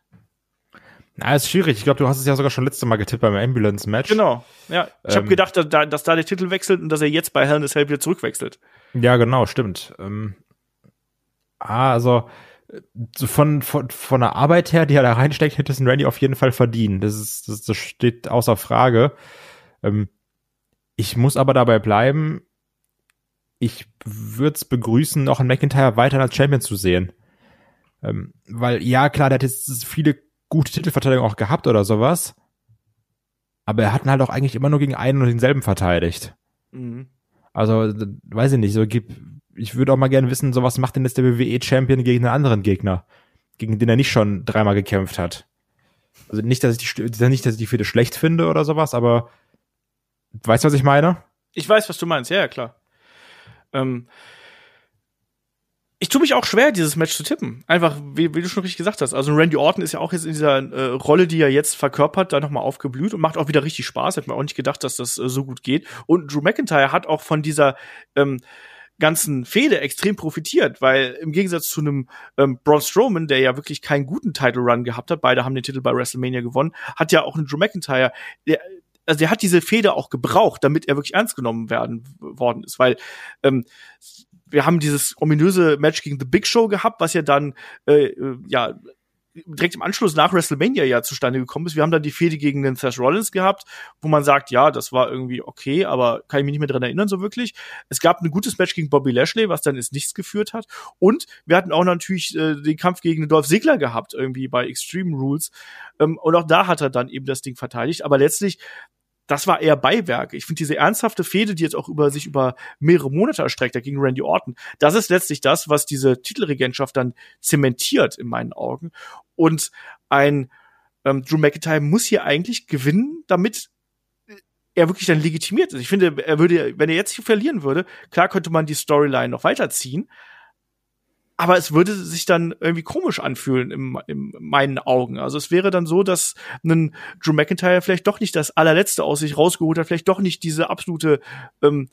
Na, ist schwierig. Ich glaube, du hast es ja sogar schon letztes Mal getippt beim Ambulance-Match.
Genau. Ja, ich ähm, habe gedacht, dass da, dass da der Titel wechselt und dass er jetzt bei Hell in a Cell wieder zurückwechselt.
Ja, genau, stimmt. Ähm, ah, also so von, von, von der Arbeit her, die er da reinsteckt, hätte es ein Randy auf jeden Fall verdient. Das, ist, das, das steht außer Frage. Ähm, ich muss aber dabei bleiben, ich würde es begrüßen, noch einen McIntyre weiter als Champion zu sehen. Ähm, weil, ja, klar, der hat jetzt viele gute Titelverteidigungen auch gehabt oder sowas. Aber er hat ihn halt auch eigentlich immer nur gegen einen und denselben verteidigt. Mhm. Also, weiß ich nicht, so gibt, ich würde auch mal gerne wissen, so was macht denn jetzt der WWE-Champion gegen einen anderen Gegner, gegen den er nicht schon dreimal gekämpft hat. Also nicht, dass ich die, nicht, dass ich die Fehde schlecht finde oder sowas, aber weißt du, was ich meine?
Ich weiß, was du meinst, ja, ja klar. Ähm, ich tue mich auch schwer, dieses Match zu tippen. Einfach, wie, wie, du schon richtig gesagt hast. Also Randy Orton ist ja auch jetzt in dieser äh, Rolle, die er jetzt verkörpert, da nochmal aufgeblüht und macht auch wieder richtig Spaß. Hätte man auch nicht gedacht, dass das äh, so gut geht. Und Drew McIntyre hat auch von dieser ähm, ganzen Fehde extrem profitiert, weil im Gegensatz zu einem ähm, Braun Strowman, der ja wirklich keinen guten Title Run gehabt hat, beide haben den Titel bei WrestleMania gewonnen, hat ja auch ein Drew McIntyre, der also der hat diese Fehde auch gebraucht, damit er wirklich ernst genommen werden worden ist, weil ähm, wir haben dieses ominöse Match gegen The Big Show gehabt, was ja dann äh, äh, ja direkt im Anschluss nach WrestleMania ja zustande gekommen ist. Wir haben dann die Fehde gegen den Seth Rollins gehabt, wo man sagt, ja, das war irgendwie okay, aber kann ich mich nicht mehr dran erinnern so wirklich. Es gab ein gutes Match gegen Bobby Lashley, was dann ins Nichts geführt hat. Und wir hatten auch natürlich äh, den Kampf gegen Dolph Ziggler gehabt, irgendwie bei Extreme Rules. Ähm, und auch da hat er dann eben das Ding verteidigt. Aber letztlich das war eher Beiwerk. Ich finde diese ernsthafte Fehde, die jetzt auch über sich über mehrere Monate erstreckt, gegen Randy Orton, das ist letztlich das, was diese Titelregentschaft dann zementiert in meinen Augen. Und ein ähm, Drew McIntyre muss hier eigentlich gewinnen, damit er wirklich dann legitimiert ist. Ich finde, er würde, wenn er jetzt hier verlieren würde, klar könnte man die Storyline noch weiterziehen, aber es würde sich dann irgendwie komisch anfühlen in, in meinen Augen. Also es wäre dann so, dass ein Drew McIntyre vielleicht doch nicht das allerletzte aus sich rausgeholt hat, vielleicht doch nicht diese absolute ähm,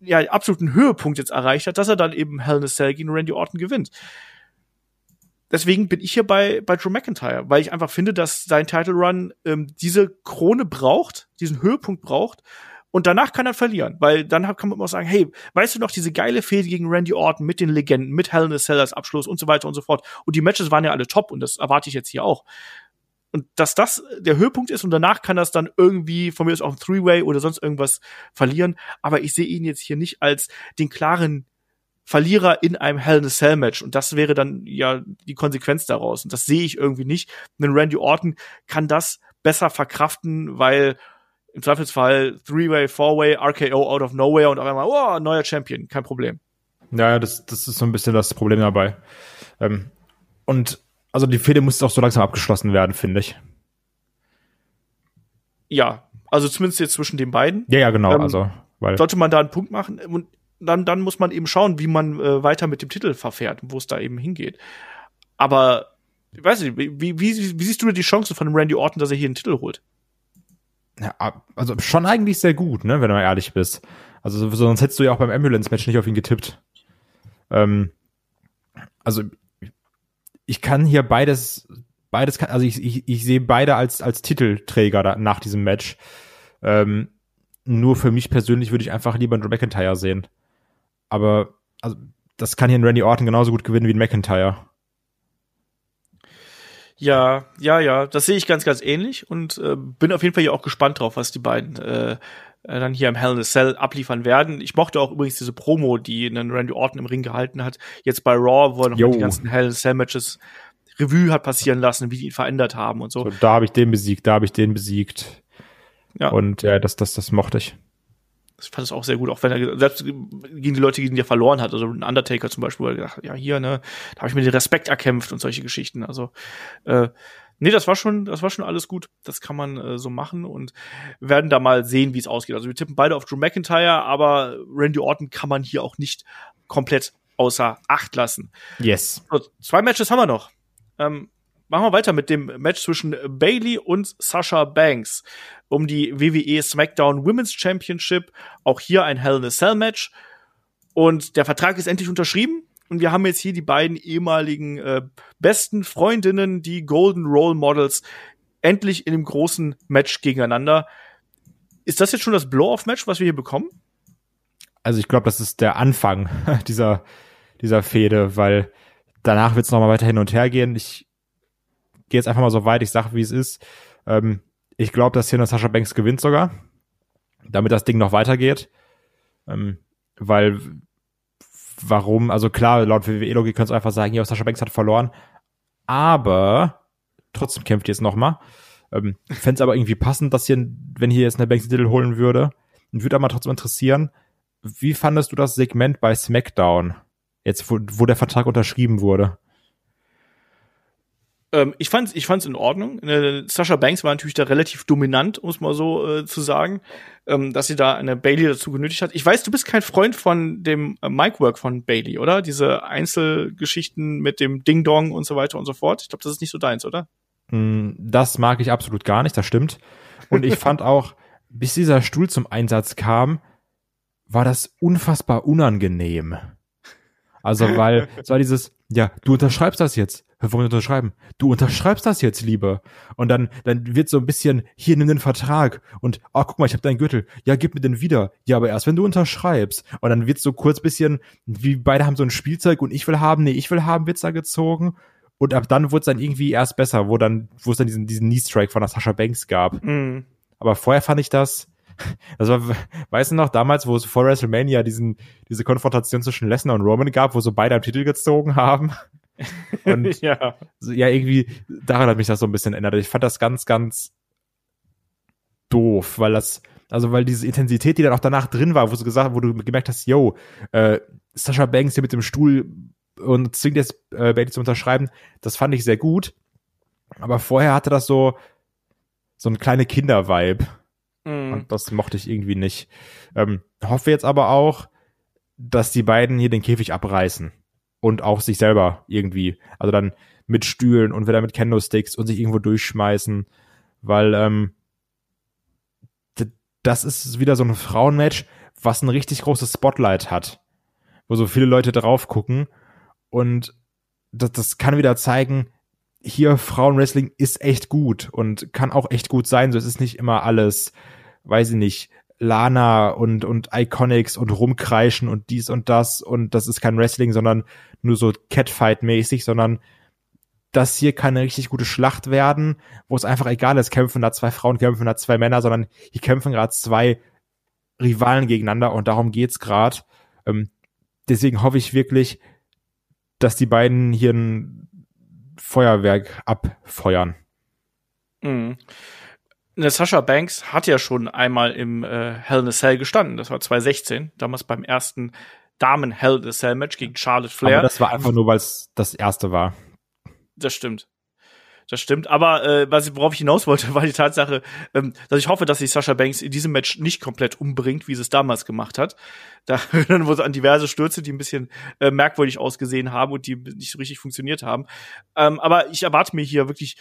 ja, absoluten Höhepunkt jetzt erreicht hat, dass er dann eben Hell in a Cell gegen Randy Orton gewinnt. Deswegen bin ich hier bei, bei Drew McIntyre, weil ich einfach finde, dass sein Title Run ähm, diese Krone braucht, diesen Höhepunkt braucht, und danach kann er verlieren, weil dann kann man immer sagen, hey, weißt du noch, diese geile Fehde gegen Randy Orton mit den Legenden, mit Hell in a Cell als Abschluss und so weiter und so fort. Und die Matches waren ja alle top und das erwarte ich jetzt hier auch. Und dass das der Höhepunkt ist und danach kann das dann irgendwie von mir aus auch ein Three-Way oder sonst irgendwas verlieren. Aber ich sehe ihn jetzt hier nicht als den klaren Verlierer in einem Hell in a Cell Match. Und das wäre dann ja die Konsequenz daraus. Und das sehe ich irgendwie nicht. Denn Randy Orton kann das besser verkraften, weil im Zweifelsfall Three-Way, Four-Way, RKO out of nowhere und auf einmal, oh, neuer Champion, kein Problem.
Ja, das, das ist so ein bisschen das Problem dabei. Ähm, und also die Fehde muss auch so langsam abgeschlossen werden, finde ich.
Ja, also zumindest jetzt zwischen den beiden.
Ja, ja, genau. Ähm, also,
weil sollte man da einen Punkt machen und dann, dann muss man eben schauen, wie man äh, weiter mit dem Titel verfährt wo es da eben hingeht. Aber ich weiß nicht, wie, wie, wie siehst du die Chancen von Randy Orton, dass er hier einen Titel holt?
Ja, also schon eigentlich sehr gut, ne, wenn du mal ehrlich bist. Also sonst hättest du ja auch beim Ambulance-Match nicht auf ihn getippt. Ähm, also ich kann hier beides, beides kann, also ich, ich, ich sehe beide als, als Titelträger da, nach diesem Match. Ähm, nur für mich persönlich würde ich einfach lieber Drew McIntyre sehen. Aber also, das kann hier ein Randy Orton genauso gut gewinnen wie ein McIntyre.
Ja, ja, ja, das sehe ich ganz, ganz ähnlich und äh, bin auf jeden Fall hier auch gespannt drauf, was die beiden äh, dann hier im Hell in a Cell abliefern werden. Ich mochte auch übrigens diese Promo, die einen Randy Orton im Ring gehalten hat, jetzt bei Raw, wo er noch die ganzen Hell in a Cell Matches Revue hat passieren lassen, wie die ihn verändert haben und so. so
da habe ich den besiegt, da habe ich den besiegt. Ja. Und ja, das, das, das mochte ich.
Ich fand es auch sehr gut, auch wenn er selbst gegen die Leute, gegen die er verloren hat, also ein Undertaker zum Beispiel, wo er gedacht, ja hier, ne, da habe ich mir den Respekt erkämpft und solche Geschichten. Also äh, nee, das war schon, das war schon alles gut. Das kann man äh, so machen und werden da mal sehen, wie es ausgeht. Also wir tippen beide auf Drew McIntyre, aber Randy Orton kann man hier auch nicht komplett außer Acht lassen.
Yes.
So, zwei Matches haben wir noch. Ähm, machen wir weiter mit dem Match zwischen Bailey und Sasha Banks um die WWE SmackDown Women's Championship. Auch hier ein Hell in a Cell Match. Und der Vertrag ist endlich unterschrieben. Und wir haben jetzt hier die beiden ehemaligen äh, besten Freundinnen, die Golden Role Models, endlich in einem großen Match gegeneinander. Ist das jetzt schon das Blow-Off-Match, was wir hier bekommen?
Also ich glaube, das ist der Anfang dieser, dieser Fehde, weil danach wird es nochmal weiter hin und her gehen. Ich gehe jetzt einfach mal so weit, ich sage, wie es ist. Ähm, ich glaube, dass hier eine Sascha Banks gewinnt sogar, damit das Ding noch weitergeht. Ähm, weil, warum? Also klar, laut WWE-Logik kannst du einfach sagen, ja, Sascha Banks hat verloren. Aber trotzdem kämpft jetzt noch mal. Ähm, Fände es aber irgendwie passend, dass hier, wenn hier jetzt eine Banks Titel holen würde, würde aber trotzdem interessieren, wie fandest du das Segment bei SmackDown? Jetzt, wo, wo der Vertrag unterschrieben wurde?
Ähm, ich fand's, ich fand's in Ordnung. Äh, Sasha Banks war natürlich da relativ dominant, um es mal so äh, zu sagen, ähm, dass sie da eine Bailey dazu genötigt hat. Ich weiß, du bist kein Freund von dem äh, Mic-Work von Bailey, oder? Diese Einzelgeschichten mit dem Ding Dong und so weiter und so fort. Ich glaube, das ist nicht so deins, oder?
Mm, das mag ich absolut gar nicht, das stimmt. Und ich fand auch, bis dieser Stuhl zum Einsatz kam, war das unfassbar unangenehm. Also, weil es war dieses, ja, du unterschreibst das jetzt. Warum unterschreiben? Du unterschreibst das jetzt, Liebe. Und dann, dann wird so ein bisschen, hier, nimm den Vertrag. Und, oh, guck mal, ich habe deinen Gürtel. Ja, gib mir den wieder. Ja, aber erst, wenn du unterschreibst. Und dann wird so kurz bisschen, wie beide haben so ein Spielzeug und ich will haben, nee, ich will haben, wird's da gezogen. Und ab dann wurde es dann irgendwie erst besser, wo dann, wo es dann diesen, diesen Knee-Strike von der Sascha Banks gab.
Mhm.
Aber vorher fand ich das, das war, weißt du noch, damals, wo es vor WrestleMania diesen, diese Konfrontation zwischen Lesnar und Roman gab, wo so beide am Titel gezogen haben. Und
ja.
ja, irgendwie, daran hat mich das so ein bisschen erinnert. Ich fand das ganz, ganz doof, weil das, also weil diese Intensität, die dann auch danach drin war, wo du gesagt, wo du gemerkt hast, yo, äh, Sascha Banks hier mit dem Stuhl und zwingt jetzt äh, Bailey zu unterschreiben, das fand ich sehr gut. Aber vorher hatte das so, so ein kleine Kinder-Vibe.
Mhm.
Und das mochte ich irgendwie nicht. Ähm, hoffe jetzt aber auch, dass die beiden hier den Käfig abreißen. Und auch sich selber irgendwie. Also dann mit Stühlen und wieder mit Kendo-Sticks und sich irgendwo durchschmeißen. Weil ähm, das ist wieder so ein Frauenmatch, was ein richtig großes Spotlight hat. Wo so viele Leute drauf gucken. Und das, das kann wieder zeigen, hier Frauenwrestling ist echt gut und kann auch echt gut sein. So, es ist nicht immer alles, weiß ich nicht, Lana und, und Iconics und rumkreischen und dies und das und das ist kein Wrestling, sondern nur so Catfight-mäßig, sondern das hier kann eine richtig gute Schlacht werden, wo es einfach egal ist, kämpfen da zwei Frauen, kämpfen da zwei Männer, sondern hier kämpfen gerade zwei Rivalen gegeneinander und darum geht's gerade. Ähm, deswegen hoffe ich wirklich, dass die beiden hier ein Feuerwerk abfeuern.
Mhm. Sascha Banks hat ja schon einmal im äh, Hell in a Cell gestanden. Das war 2016, damals beim ersten Damen Hell in a Cell Match gegen Charlotte Flair.
Aber das war einfach nur, weil es das erste war.
Das stimmt. Das stimmt. Aber äh, was ich, worauf ich hinaus wollte, war die Tatsache, ähm, dass ich hoffe, dass sich Sascha Banks in diesem Match nicht komplett umbringt, wie sie es damals gemacht hat. Da dann wurde an diverse Stürze, die ein bisschen äh, merkwürdig ausgesehen haben und die nicht so richtig funktioniert haben. Ähm, aber ich erwarte mir hier wirklich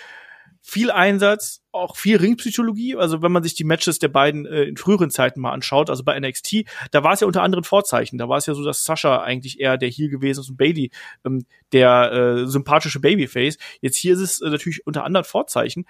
viel Einsatz, auch viel Ringpsychologie. Also wenn man sich die Matches der beiden äh, in früheren Zeiten mal anschaut, also bei NXT, da war es ja unter anderen Vorzeichen. Da war es ja so, dass Sascha eigentlich eher der Heel gewesen ist und Bailey ähm, der äh, sympathische Babyface. Jetzt hier ist es äh, natürlich unter anderen Vorzeichen.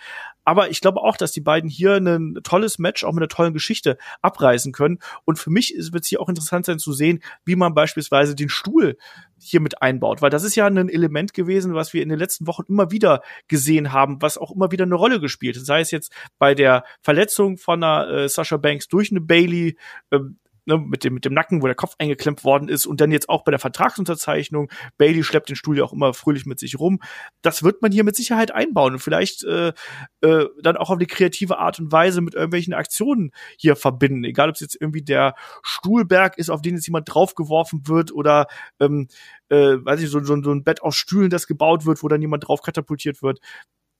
Aber ich glaube auch, dass die beiden hier ein tolles Match auch mit einer tollen Geschichte abreißen können. Und für mich wird es hier auch interessant sein zu sehen, wie man beispielsweise den Stuhl hier mit einbaut, weil das ist ja ein Element gewesen, was wir in den letzten Wochen immer wieder gesehen haben, was auch immer wieder eine Rolle gespielt hat. Sei es jetzt bei der Verletzung von einer äh, Sasha Banks durch eine Bailey, ähm, ne, mit dem mit dem Nacken, wo der Kopf eingeklemmt worden ist und dann jetzt auch bei der Vertragsunterzeichnung. Bailey schleppt den Stuhl ja auch immer fröhlich mit sich rum. Das wird man hier mit Sicherheit einbauen und vielleicht äh, äh, dann auch auf eine kreative Art und Weise mit irgendwelchen Aktionen hier verbinden. Egal, ob es jetzt irgendwie der Stuhlberg ist, auf den jetzt jemand draufgeworfen wird oder ähm, äh, weiß ich, so, so, so ein Bett aus Stühlen, das gebaut wird, wo dann jemand drauf katapultiert wird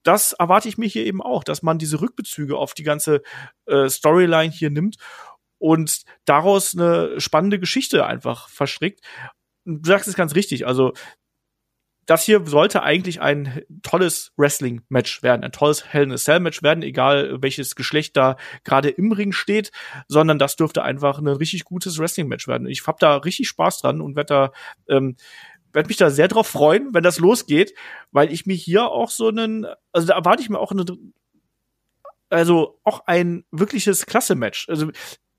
das erwarte ich mir hier eben auch, dass man diese Rückbezüge auf die ganze äh, Storyline hier nimmt und daraus eine spannende Geschichte einfach verstrickt. Du sagst es ganz richtig, also das hier sollte eigentlich ein tolles Wrestling-Match werden, ein tolles Hell in a Cell-Match werden, egal welches Geschlecht da gerade im Ring steht, sondern das dürfte einfach ein richtig gutes Wrestling-Match werden. Ich hab da richtig Spaß dran und werde da ähm, werde mich da sehr drauf freuen, wenn das losgeht, weil ich mir hier auch so einen, also da erwarte ich mir auch eine, also auch ein wirkliches Klasse-Match. Also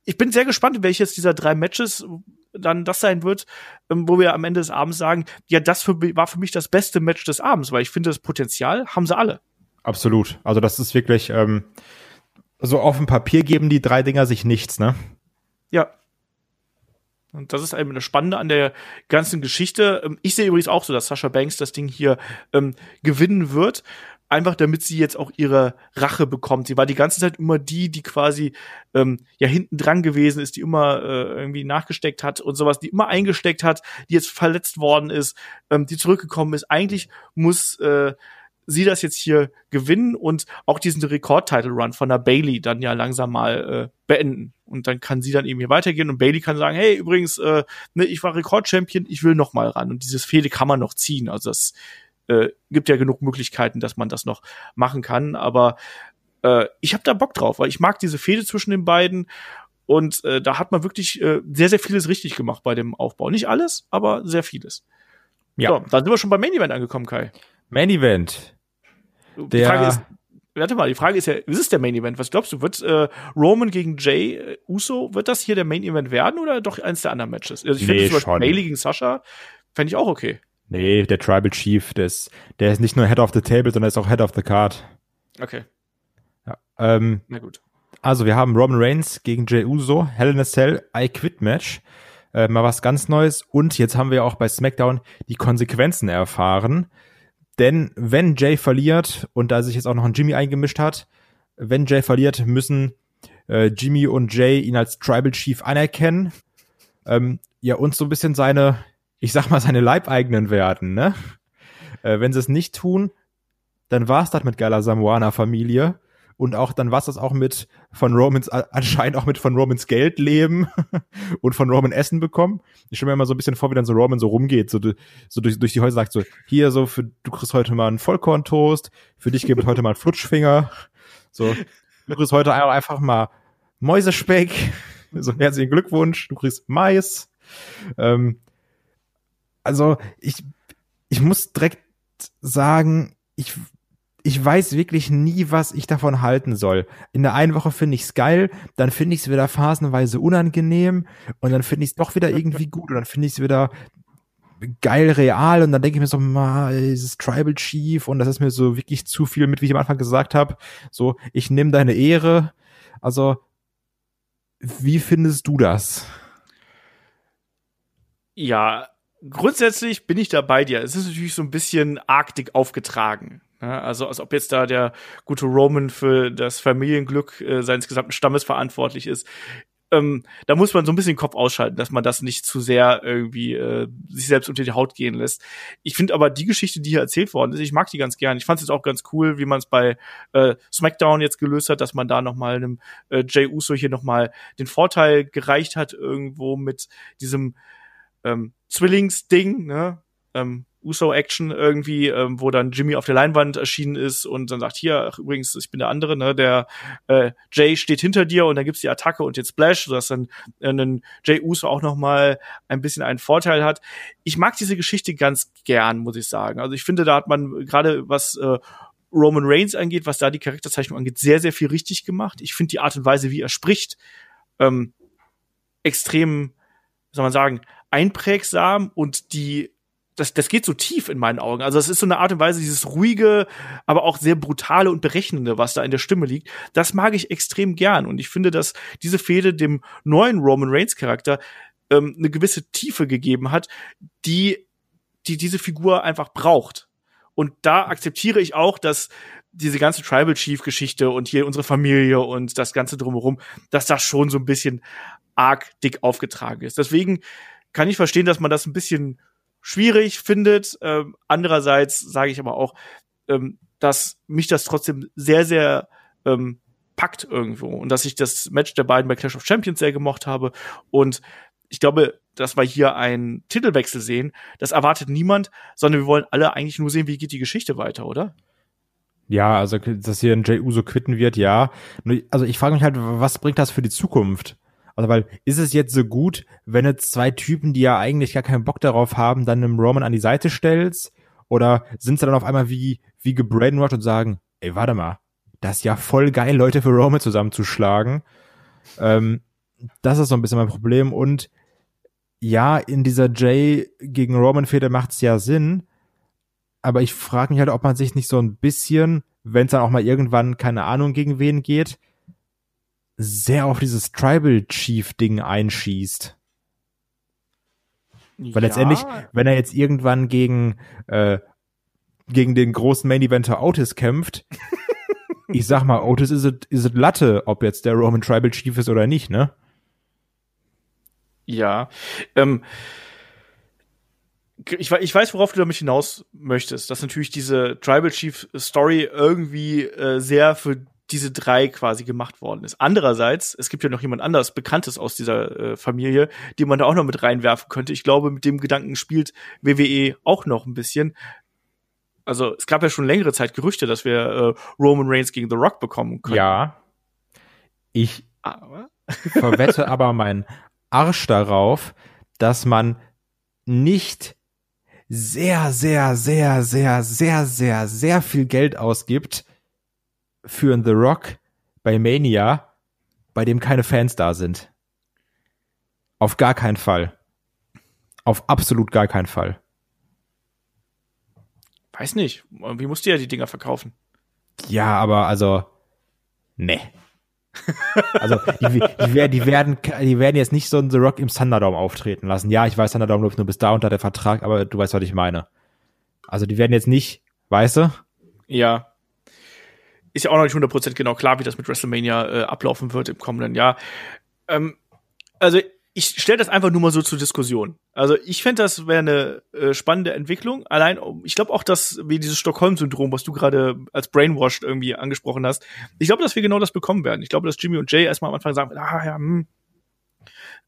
ich bin sehr gespannt, welches dieser drei Matches dann das sein wird, ähm, wo wir am Ende des Abends sagen, ja, das für, war für mich das beste Match des Abends, weil ich finde, das Potenzial haben sie alle.
Absolut. Also das ist wirklich, ähm, so auf dem Papier geben die drei Dinger sich nichts, ne?
Ja, und das ist eben das Spannende an der ganzen Geschichte. Ähm, Ich sehe übrigens auch so, dass Sascha Banks das Ding hier ähm, gewinnen wird. Einfach damit sie jetzt auch ihre Rache bekommt. Sie war die ganze Zeit immer die, die quasi ähm, ja hinten dran gewesen ist, die immer äh, irgendwie nachgesteckt hat und sowas, die immer eingesteckt hat, die jetzt verletzt worden ist, ähm, die zurückgekommen ist. Eigentlich muss äh, sie das jetzt hier gewinnen und auch diesen Rekord-Title-Run von der Bailey dann ja langsam mal äh, beenden. Und dann kann sie dann eben hier weitergehen und Bailey kann sagen, hey, übrigens, äh, ne, ich war Rekord-Champion, ich will noch mal ran. Und dieses Fehde kann man noch ziehen. Also das äh, gibt ja genug Möglichkeiten, dass man das noch machen kann. Aber äh, ich habe da Bock drauf, weil ich mag diese Fehde zwischen den beiden. Und äh, da hat man wirklich äh, sehr, sehr vieles richtig gemacht bei dem Aufbau. Nicht alles, aber sehr vieles. Ja. So, dann sind wir schon beim Main Event angekommen, Kai.
Main Event.
Der die Frage ist, warte mal, die Frage ist ja, ist es der Main Event? Was glaubst du, wird äh, Roman gegen Jay äh, Uso, wird das hier der Main Event werden oder doch eins der anderen Matches? Also ich nee, finde zum Beispiel Bailey gegen Sascha, fände ich auch okay.
Nee, der Tribal Chief, der ist, der ist nicht nur Head of the Table, sondern ist auch Head of the Card.
Okay.
Ja, ähm,
Na gut.
Also wir haben Roman Reigns gegen Jay Uso, Hell in a Cell, I Quit Match. Äh, mal was ganz Neues. Und jetzt haben wir auch bei SmackDown die Konsequenzen erfahren. Denn wenn Jay verliert und da sich jetzt auch noch ein Jimmy eingemischt hat, wenn Jay verliert, müssen äh, Jimmy und Jay ihn als Tribal Chief anerkennen. Ähm, ja, und so ein bisschen seine, ich sag mal, seine Leibeigenen werden, ne? Äh, wenn sie es nicht tun, dann war's das mit geiler Samoana-Familie und auch dann war das auch mit von Romans anscheinend auch mit von Romans Geld leben und von Roman Essen bekommen. Ich stelle mir immer so ein bisschen vor, wie dann so Roman so rumgeht, so, so durch, durch die Häuser sagt so, hier so für du kriegst heute mal einen Vollkorntoast, für dich gibt es heute mal einen Flutschfinger. So, du kriegst heute einfach mal Mäusespeck. So herzlichen Glückwunsch, du kriegst Mais. Ähm, also ich ich muss direkt sagen, ich ich weiß wirklich nie, was ich davon halten soll. In der einen Woche finde ich es geil, dann finde ich es wieder phasenweise unangenehm und dann finde ich es doch wieder irgendwie gut und dann finde ich es wieder geil real und dann denke ich mir so, ma, dieses Tribal Chief und das ist mir so wirklich zu viel mit, wie ich am Anfang gesagt habe. So, ich nehme deine Ehre. Also, wie findest du das?
Ja, grundsätzlich bin ich da bei dir. Es ist natürlich so ein bisschen Arktik aufgetragen. Ja, also als ob jetzt da der gute Roman für das Familienglück äh, seines gesamten Stammes verantwortlich ist. Ähm, da muss man so ein bisschen den Kopf ausschalten, dass man das nicht zu sehr irgendwie äh, sich selbst unter die Haut gehen lässt. Ich finde aber die Geschichte, die hier erzählt worden ist, ich mag die ganz gern. Ich fand es jetzt auch ganz cool, wie man es bei äh, SmackDown jetzt gelöst hat, dass man da noch mal einem äh, Jay Uso hier noch mal den Vorteil gereicht hat irgendwo mit diesem ähm, Zwillingsding, ne? Ähm, Uso-Action irgendwie, ähm, wo dann Jimmy auf der Leinwand erschienen ist und dann sagt, hier, ach, übrigens, ich bin der andere, ne, der äh, Jay steht hinter dir und dann gibt's die Attacke und den Splash, sodass dann äh, ein Jay Uso auch noch mal ein bisschen einen Vorteil hat. Ich mag diese Geschichte ganz gern, muss ich sagen. Also ich finde, da hat man gerade was äh, Roman Reigns angeht, was da die Charakterzeichnung angeht, sehr, sehr viel richtig gemacht. Ich finde die Art und Weise, wie er spricht, ähm, extrem, soll man sagen, einprägsam und die das, das geht so tief in meinen Augen. Also es ist so eine Art und Weise, dieses ruhige, aber auch sehr brutale und berechnende, was da in der Stimme liegt. Das mag ich extrem gern. Und ich finde, dass diese Fehde dem neuen Roman Reigns Charakter ähm, eine gewisse Tiefe gegeben hat, die, die diese Figur einfach braucht. Und da akzeptiere ich auch, dass diese ganze Tribal Chief Geschichte und hier unsere Familie und das ganze drumherum, dass das schon so ein bisschen arg dick aufgetragen ist. Deswegen kann ich verstehen, dass man das ein bisschen schwierig findet. Ähm, andererseits sage ich aber auch, ähm, dass mich das trotzdem sehr, sehr ähm, packt irgendwo und dass ich das Match der beiden bei Clash of Champions sehr gemocht habe und ich glaube, dass wir hier einen Titelwechsel sehen, das erwartet niemand, sondern wir wollen alle eigentlich nur sehen, wie geht die Geschichte weiter, oder?
Ja, also dass hier ein Jey Uso quitten wird, ja. Also ich frage mich halt, was bringt das für die Zukunft? Also, weil ist es jetzt so gut, wenn du zwei Typen, die ja eigentlich gar keinen Bock darauf haben, dann einem Roman an die Seite stellst? Oder sind sie dann auf einmal wie, wie gebrainwashed und sagen, ey, warte mal, das ist ja voll geil, Leute für Roman zusammenzuschlagen. Ähm, das ist so ein bisschen mein Problem. Und ja, in dieser Jay gegen Roman-Fehde macht's ja Sinn. Aber ich frage mich halt, ob man sich nicht so ein bisschen, wenn es dann auch mal irgendwann, keine Ahnung, gegen wen geht, sehr auf dieses Tribal Chief Ding einschießt. Weil ja. letztendlich, wenn er jetzt irgendwann gegen, äh, gegen den großen Main Eventer Otis kämpft, ich sag mal, Otis ist es ist es Latte, ob jetzt der Roman Tribal Chief ist oder nicht, ne?
Ja. Ähm, ich, ich weiß, worauf du damit hinaus möchtest, dass natürlich diese Tribal Chief Story irgendwie äh, sehr für diese drei quasi gemacht worden ist. Andererseits, es gibt ja noch jemand anderes Bekanntes aus dieser äh, Familie, die man da auch noch mit reinwerfen könnte. Ich glaube, mit dem Gedanken spielt WWE auch noch ein bisschen. Also es gab ja schon längere Zeit Gerüchte, dass wir äh, Roman Reigns gegen The Rock bekommen können.
Ja. Ich aber? verwette aber meinen Arsch darauf, dass man nicht sehr, sehr, sehr, sehr, sehr, sehr, sehr viel Geld ausgibt für einen The Rock bei Mania, bei dem keine Fans da sind. Auf gar keinen Fall. Auf absolut gar keinen Fall.
Weiß nicht. Wie musst du ja die Dinger verkaufen?
Ja, aber also, ne. also die, die, die, werden, die werden jetzt nicht so ein The Rock im Thunderdome auftreten lassen. Ja, ich weiß, Thunderdome läuft nur bis da unter der Vertrag, aber du weißt, was ich meine. Also die werden jetzt nicht, weißt du?
Ja. Ist ja auch noch nicht 100% genau klar, wie das mit WrestleMania äh, ablaufen wird im kommenden Jahr. Ähm, also ich stelle das einfach nur mal so zur Diskussion. Also ich fände, das wäre eine äh, spannende Entwicklung. Allein, ich glaube auch, dass wie dieses Stockholm-Syndrom, was du gerade als Brainwashed irgendwie angesprochen hast, ich glaube, dass wir genau das bekommen werden. Ich glaube, dass Jimmy und Jay erstmal am Anfang sagen, ah ja, hm,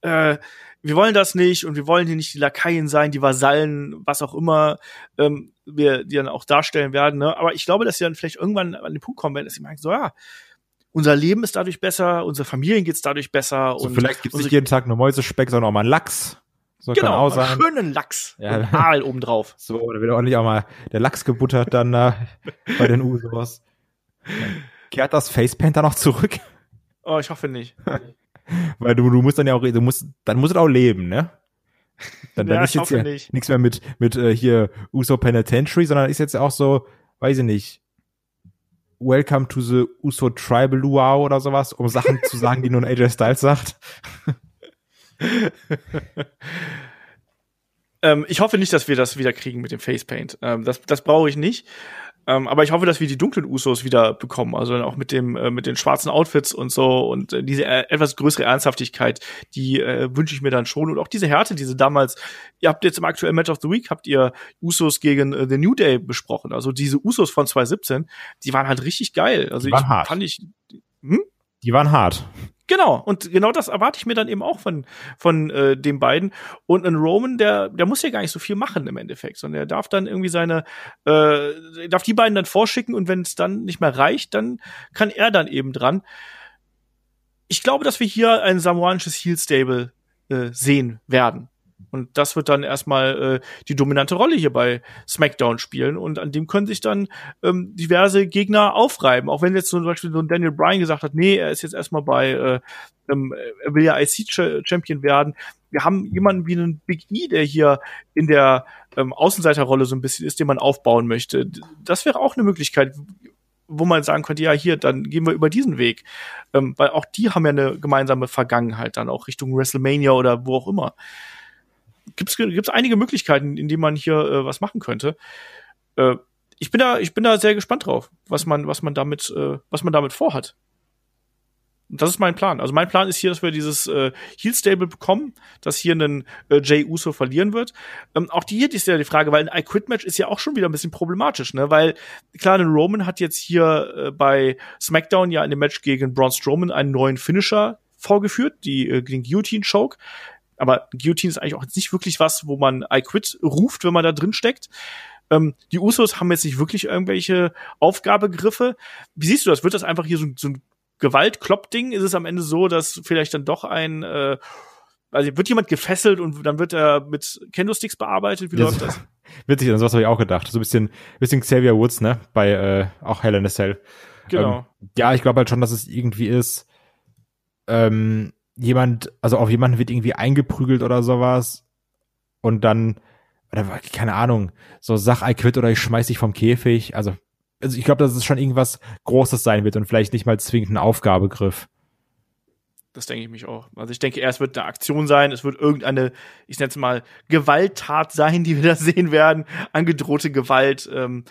äh, wir wollen das nicht und wir wollen hier nicht die Lakaien sein, die Vasallen, was auch immer ähm, wir die dann auch darstellen werden. Ne? Aber ich glaube, dass sie dann vielleicht irgendwann an den Punkt kommen werden, dass sie merken, so ja, unser Leben ist dadurch besser, unsere Familien geht's dadurch besser.
So, und vielleicht gibt es nicht jeden Tag nur Mäusespeck, sondern auch mal einen Lachs.
So genau, auch sein. schönen Lachs. Ja. Und Aal obendrauf.
So, da wird ordentlich auch mal der Lachs gebuttert dann äh, bei den Usos. Kehrt das Facepaint dann noch zurück?
Oh, ich hoffe nicht.
Weil du, du musst dann ja auch, du musst, dann musst du auch leben, ne? Dann, dann
ja,
ist jetzt ja nichts mehr mit, mit äh, hier Uso Penitentiary, sondern ist jetzt auch so, weiß ich nicht, Welcome to the Uso Tribal Luau oder sowas, um Sachen zu sagen, die nur ein AJ Styles sagt.
ähm, ich hoffe nicht, dass wir das wieder kriegen mit dem Facepaint. Ähm, das das brauche ich nicht. Ähm, aber ich hoffe, dass wir die dunklen Usos wieder bekommen, also auch mit dem äh, mit den schwarzen Outfits und so und äh, diese äh, etwas größere Ernsthaftigkeit, die äh, wünsche ich mir dann schon und auch diese Härte, diese damals. Ihr habt jetzt im aktuellen Match of the Week habt ihr Usos gegen äh, The New Day besprochen, also diese Usos von 2017, die waren halt richtig geil. Also
die waren
ich,
hart.
fand ich
hm? Die waren hart.
Genau, und genau das erwarte ich mir dann eben auch von, von äh, den beiden. Und ein Roman, der, der muss ja gar nicht so viel machen im Endeffekt, sondern er darf dann irgendwie seine, äh, darf die beiden dann vorschicken und wenn es dann nicht mehr reicht, dann kann er dann eben dran. Ich glaube, dass wir hier ein samoanisches Heel Stable äh, sehen werden. Und das wird dann erstmal äh, die dominante Rolle hier bei SmackDown spielen. Und an dem können sich dann ähm, diverse Gegner aufreiben. Auch wenn jetzt zum Beispiel so ein Daniel Bryan gesagt hat, nee, er ist jetzt erstmal bei, äh, ähm, er will ja IC-Champion werden. Wir haben jemanden wie einen Big E, der hier in der ähm, Außenseiterrolle so ein bisschen ist, den man aufbauen möchte. Das wäre auch eine Möglichkeit, wo man sagen könnte, ja, hier, dann gehen wir über diesen Weg. Ähm, weil auch die haben ja eine gemeinsame Vergangenheit dann auch Richtung WrestleMania oder wo auch immer gibt es einige Möglichkeiten, in denen man hier äh, was machen könnte. Äh, ich bin da, ich bin da sehr gespannt drauf, was man, was man damit, äh, was man damit vorhat. Das ist mein Plan. Also mein Plan ist hier, dass wir dieses äh, Heel Stable bekommen, dass hier ein äh, Jay Uso verlieren wird. Ähm, auch die hier ist ja die Frage, weil ein I Quit Match ist ja auch schon wieder ein bisschen problematisch, ne? Weil klar, ein Roman hat jetzt hier äh, bei SmackDown ja in dem Match gegen Braun Strowman einen neuen Finisher vorgeführt, die äh, den Guillotine Choke. Aber Guillotine ist eigentlich auch jetzt nicht wirklich was, wo man I quit ruft, wenn man da drin steckt. Ähm, die Usos haben jetzt nicht wirklich irgendwelche Aufgabegriffe. Wie siehst du das? Wird das einfach hier so, so ein Gewaltklopp-Ding? Ist es am Ende so, dass vielleicht dann doch ein äh, also wird jemand gefesselt und dann wird er mit Kendo-Sticks bearbeitet? Wie läuft das?
Witzig, an sowas habe ich auch gedacht. So ein bisschen, bisschen Xavier Woods, ne? Bei äh, auch Hell in a Cell.
Genau.
Ähm, ja, ich glaube halt schon, dass es irgendwie ist. Ähm, jemand, also auf jemanden wird irgendwie eingeprügelt oder sowas und dann, keine Ahnung, so sag I quit oder ich schmeiß dich vom Käfig. Also, also ich glaube, dass es schon irgendwas Großes sein wird und vielleicht nicht mal zwingend ein Aufgabegriff.
Das denke ich mich auch. Also ich denke, erst wird eine Aktion sein, es wird irgendeine, ich nenne es mal, Gewalttat sein, die wir da sehen werden, angedrohte Gewalt, ähm,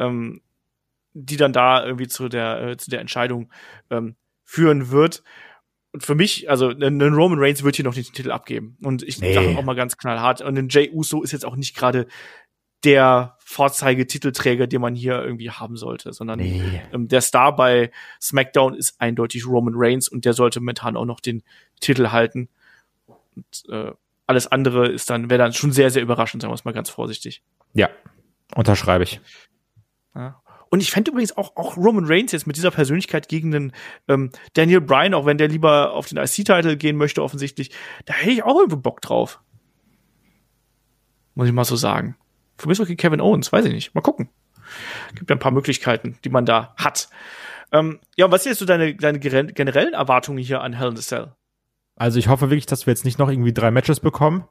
ähm, die dann da irgendwie zu der, äh, zu der Entscheidung ähm, führen wird. Für mich, also ein Roman Reigns wird hier noch nicht den Titel abgeben. Und ich nee. sage auch mal ganz knallhart. Und ein Jay Uso ist jetzt auch nicht gerade der Vorzeige-Titelträger, den man hier irgendwie haben sollte, sondern nee. ähm, der Star bei SmackDown ist eindeutig Roman Reigns und der sollte momentan auch noch den Titel halten. Und, äh, alles andere ist dann, wäre dann schon sehr, sehr überraschend, sagen wir es mal ganz vorsichtig.
Ja, unterschreibe ich.
Ja. Und ich fände übrigens auch, auch Roman Reigns jetzt mit dieser Persönlichkeit gegen den ähm, Daniel Bryan, auch wenn der lieber auf den IC-Titel gehen möchte, offensichtlich, da hätte ich auch irgendwie Bock drauf. Muss ich mal so sagen. Für mich ist okay Kevin Owens, weiß ich nicht. Mal gucken. Gibt ja ein paar Möglichkeiten, die man da hat. Ähm, ja, und was sind jetzt so deine, deine generellen Erwartungen hier an Hell in the Cell?
Also ich hoffe wirklich, dass wir jetzt nicht noch irgendwie drei Matches bekommen,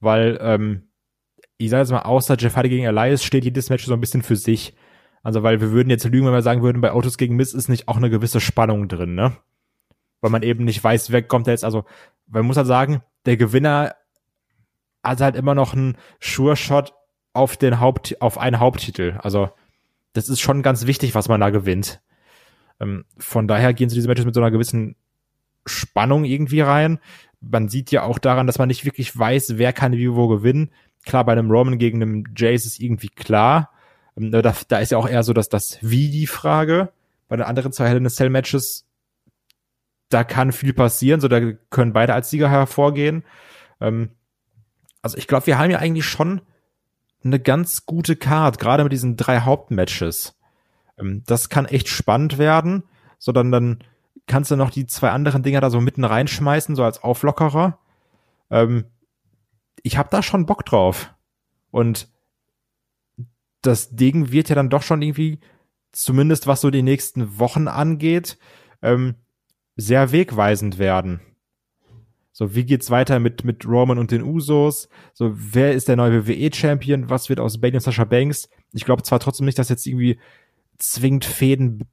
weil ähm, ich sage jetzt mal, außer Jeff Hardy gegen Elias steht jedes Match so ein bisschen für sich. Also weil wir würden jetzt lügen, wenn wir sagen würden, bei Autos gegen Miss ist nicht auch eine gewisse Spannung drin, ne? Weil man eben nicht weiß, wer kommt jetzt. Also man muss halt sagen, der Gewinner hat halt immer noch einen Sure-Shot auf den Haupt, auf einen Haupttitel. Also das ist schon ganz wichtig, was man da gewinnt. Ähm, von daher gehen so diese Matches mit so einer gewissen Spannung irgendwie rein. Man sieht ja auch daran, dass man nicht wirklich weiß, wer kann wie wo gewinnen. Klar, bei einem Roman gegen einem Jay ist irgendwie klar. Ähm, da, da ist ja auch eher so, dass das Wie die Frage. Bei den anderen zwei Hell in a Cell Matches, da kann viel passieren, so da können beide als Sieger hervorgehen. Ähm, also ich glaube, wir haben ja eigentlich schon eine ganz gute Card, gerade mit diesen drei Hauptmatches. Ähm, das kann echt spannend werden, sondern dann kannst du noch die zwei anderen Dinger da so mitten reinschmeißen, so als Auflockerer. Ähm, ich habe da schon Bock drauf. Und das Ding wird ja dann doch schon irgendwie, zumindest was so die nächsten Wochen angeht, ähm, sehr wegweisend werden. So, wie geht's weiter mit, mit Roman und den Usos? So, wer ist der neue WWE-Champion? Was wird aus Bailey und Sasha Banks? Ich glaube zwar trotzdem nicht, dass jetzt irgendwie zwingend Fäden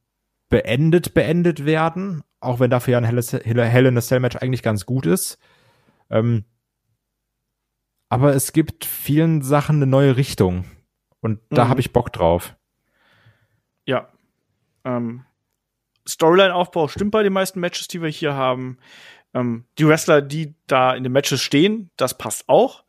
beendet, beendet werden, auch wenn dafür ja ein Hell in a Cell Match eigentlich ganz gut ist. Ähm, aber es gibt vielen Sachen eine neue Richtung. Und da mhm. habe ich Bock drauf.
Ja. Ähm, Storyline-Aufbau stimmt bei den meisten Matches, die wir hier haben. Ähm, die Wrestler, die da in den Matches stehen, das passt auch.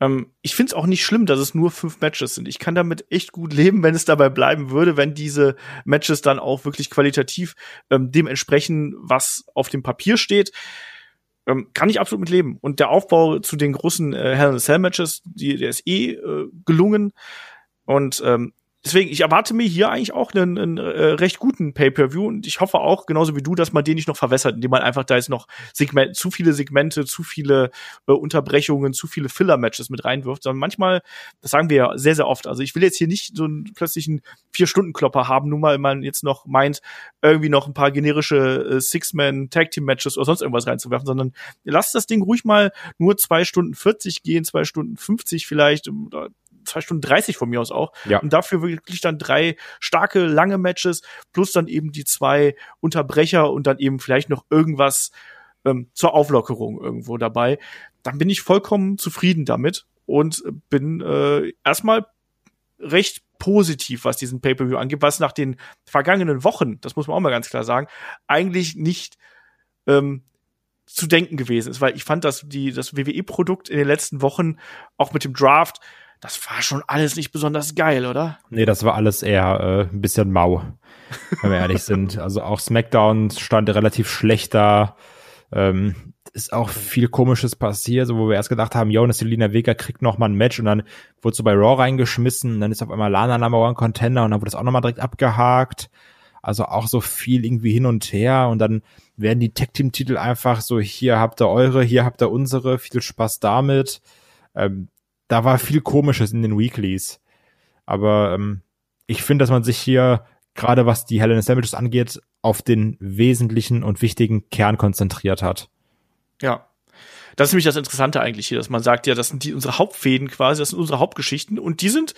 Ähm, ich finde es auch nicht schlimm, dass es nur fünf Matches sind. Ich kann damit echt gut leben, wenn es dabei bleiben würde, wenn diese Matches dann auch wirklich qualitativ ähm, dem entsprechen, was auf dem Papier steht. Ähm, kann ich absolut mit leben. Und der Aufbau zu den großen äh, Hell in a Cell Matches, die, der ist eh äh, gelungen. Und ähm, Deswegen, ich erwarte mir hier eigentlich auch einen, einen äh, recht guten Pay-per-View und ich hoffe auch, genauso wie du, dass man den nicht noch verwässert, indem man einfach da jetzt noch Segment, zu viele Segmente, zu viele äh, Unterbrechungen, zu viele Filler-Matches mit reinwirft, sondern manchmal, das sagen wir ja sehr, sehr oft, also ich will jetzt hier nicht so einen plötzlichen Vier-Stunden-Klopper haben, nur weil man jetzt noch meint, irgendwie noch ein paar generische äh, Six-Man-Tag-Team-Matches oder sonst irgendwas reinzuwerfen, sondern lasst das Ding ruhig mal nur zwei Stunden 40 gehen, zwei Stunden 50 vielleicht, oder zwei Stunden 30 von mir aus auch. Ja. Und dafür wirklich dann drei starke, lange Matches, plus dann eben die zwei Unterbrecher und dann eben vielleicht noch irgendwas ähm, zur Auflockerung irgendwo dabei. Dann bin ich vollkommen zufrieden damit und bin äh, erstmal recht positiv, was diesen Pay-per-View angeht, was nach den vergangenen Wochen, das muss man auch mal ganz klar sagen, eigentlich nicht ähm, zu denken gewesen ist, weil ich fand, dass die das WWE-Produkt in den letzten Wochen auch mit dem Draft das war schon alles nicht besonders geil, oder?
Nee, das war alles eher äh, ein bisschen mau, wenn wir ehrlich sind. Also auch SmackDown stand relativ schlecht da. Ähm, ist auch viel Komisches passiert, so wo wir erst gedacht haben, Jonas Selina Vega kriegt noch mal ein Match und dann wurde so bei Raw reingeschmissen, und dann ist auf einmal Lana Number One Contender und dann wurde das auch noch mal direkt abgehakt. Also auch so viel irgendwie hin und her und dann werden die Tag Team Titel einfach so hier habt ihr eure, hier habt ihr unsere, viel Spaß damit. Ähm, da war viel Komisches in den Weeklies. Aber ähm, ich finde, dass man sich hier, gerade was die Hell in Sandwiches angeht, auf den wesentlichen und wichtigen Kern konzentriert hat.
Ja. Das ist nämlich das Interessante eigentlich hier, dass man sagt, ja, das sind die unsere Hauptfäden quasi, das sind unsere Hauptgeschichten und die sind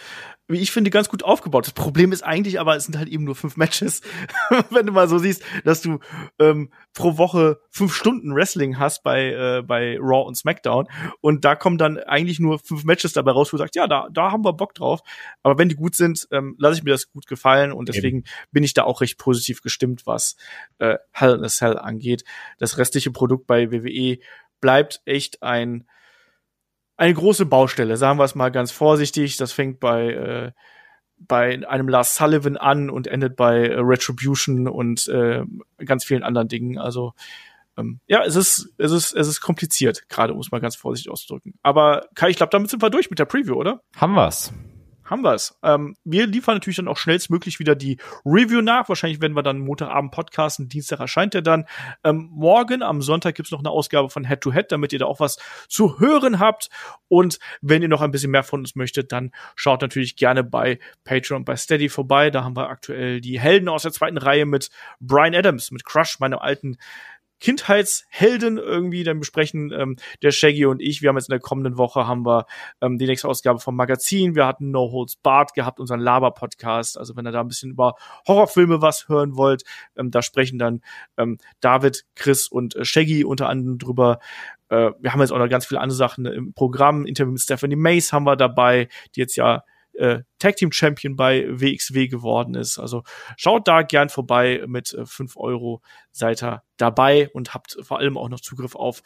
wie ich finde, ganz gut aufgebaut. Das Problem ist eigentlich aber, es sind halt eben nur fünf Matches. Wenn du mal so siehst, dass du ähm, pro Woche fünf Stunden Wrestling hast bei, äh, bei Raw und SmackDown und da kommen dann eigentlich nur fünf Matches dabei raus, wo du sagst, ja, da, da haben wir Bock drauf. Aber wenn die gut sind, ähm, lasse ich mir das gut gefallen und deswegen eben. bin ich da auch recht positiv gestimmt, was äh, Hell in a Cell angeht. Das restliche Produkt bei WWE bleibt echt ein eine große Baustelle, sagen wir es mal ganz vorsichtig. Das fängt bei äh, bei einem Lars Sullivan an und endet bei äh, Retribution und äh, ganz vielen anderen Dingen. Also ähm, ja, es ist es ist es ist kompliziert, gerade muss man ganz vorsichtig ausdrücken. Aber Kai, ich glaube, damit sind wir durch mit der Preview, oder?
Haben wir's
haben wir's. Ähm, wir liefern natürlich dann auch schnellstmöglich wieder die Review nach. Wahrscheinlich werden wir dann Montagabend podcasten. Dienstag erscheint der dann. Ähm, morgen am Sonntag gibt's noch eine Ausgabe von Head to Head, damit ihr da auch was zu hören habt. Und wenn ihr noch ein bisschen mehr von uns möchtet, dann schaut natürlich gerne bei Patreon bei Steady vorbei. Da haben wir aktuell die Helden aus der zweiten Reihe mit Brian Adams, mit Crush, meinem alten Kindheitshelden irgendwie dann besprechen. Ähm, der Shaggy und ich, wir haben jetzt in der kommenden Woche haben wir ähm, die nächste Ausgabe vom Magazin. Wir hatten No Holds Bart gehabt, unseren Laber-Podcast. Also wenn ihr da ein bisschen über Horrorfilme was hören wollt, ähm, da sprechen dann ähm, David, Chris und äh, Shaggy unter anderem drüber. Äh, wir haben jetzt auch noch ganz viele andere Sachen im Programm. Interview mit Stephanie Mace haben wir dabei, die jetzt ja äh, Tag Team Champion bei WXW geworden ist. Also schaut da gern vorbei mit äh, 5 Euro seid ihr dabei und habt vor allem auch noch Zugriff auf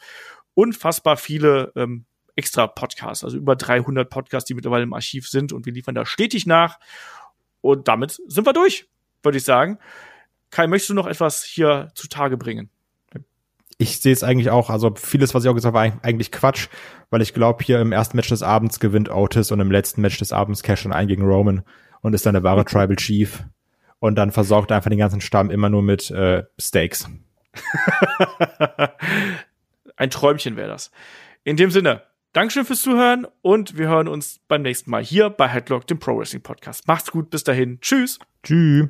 unfassbar viele ähm, extra Podcasts, also über 300 Podcasts, die mittlerweile im Archiv sind und wir liefern da stetig nach. Und damit sind wir durch, würde ich sagen. Kai, möchtest du noch etwas hier zutage bringen?
Ich sehe es eigentlich auch, also vieles, was ich auch gesagt habe, war eigentlich Quatsch, weil ich glaube, hier im ersten Match des Abends gewinnt Otis und im letzten Match des Abends Cash und ein gegen Roman und ist dann der wahre Tribal Chief. Und dann versorgt er einfach den ganzen Stamm immer nur mit äh, Steaks.
ein Träumchen wäre das. In dem Sinne, Dankeschön fürs Zuhören und wir hören uns beim nächsten Mal hier bei Headlock, dem Pro Wrestling Podcast. Macht's gut, bis dahin. Tschüss.
Tschüss.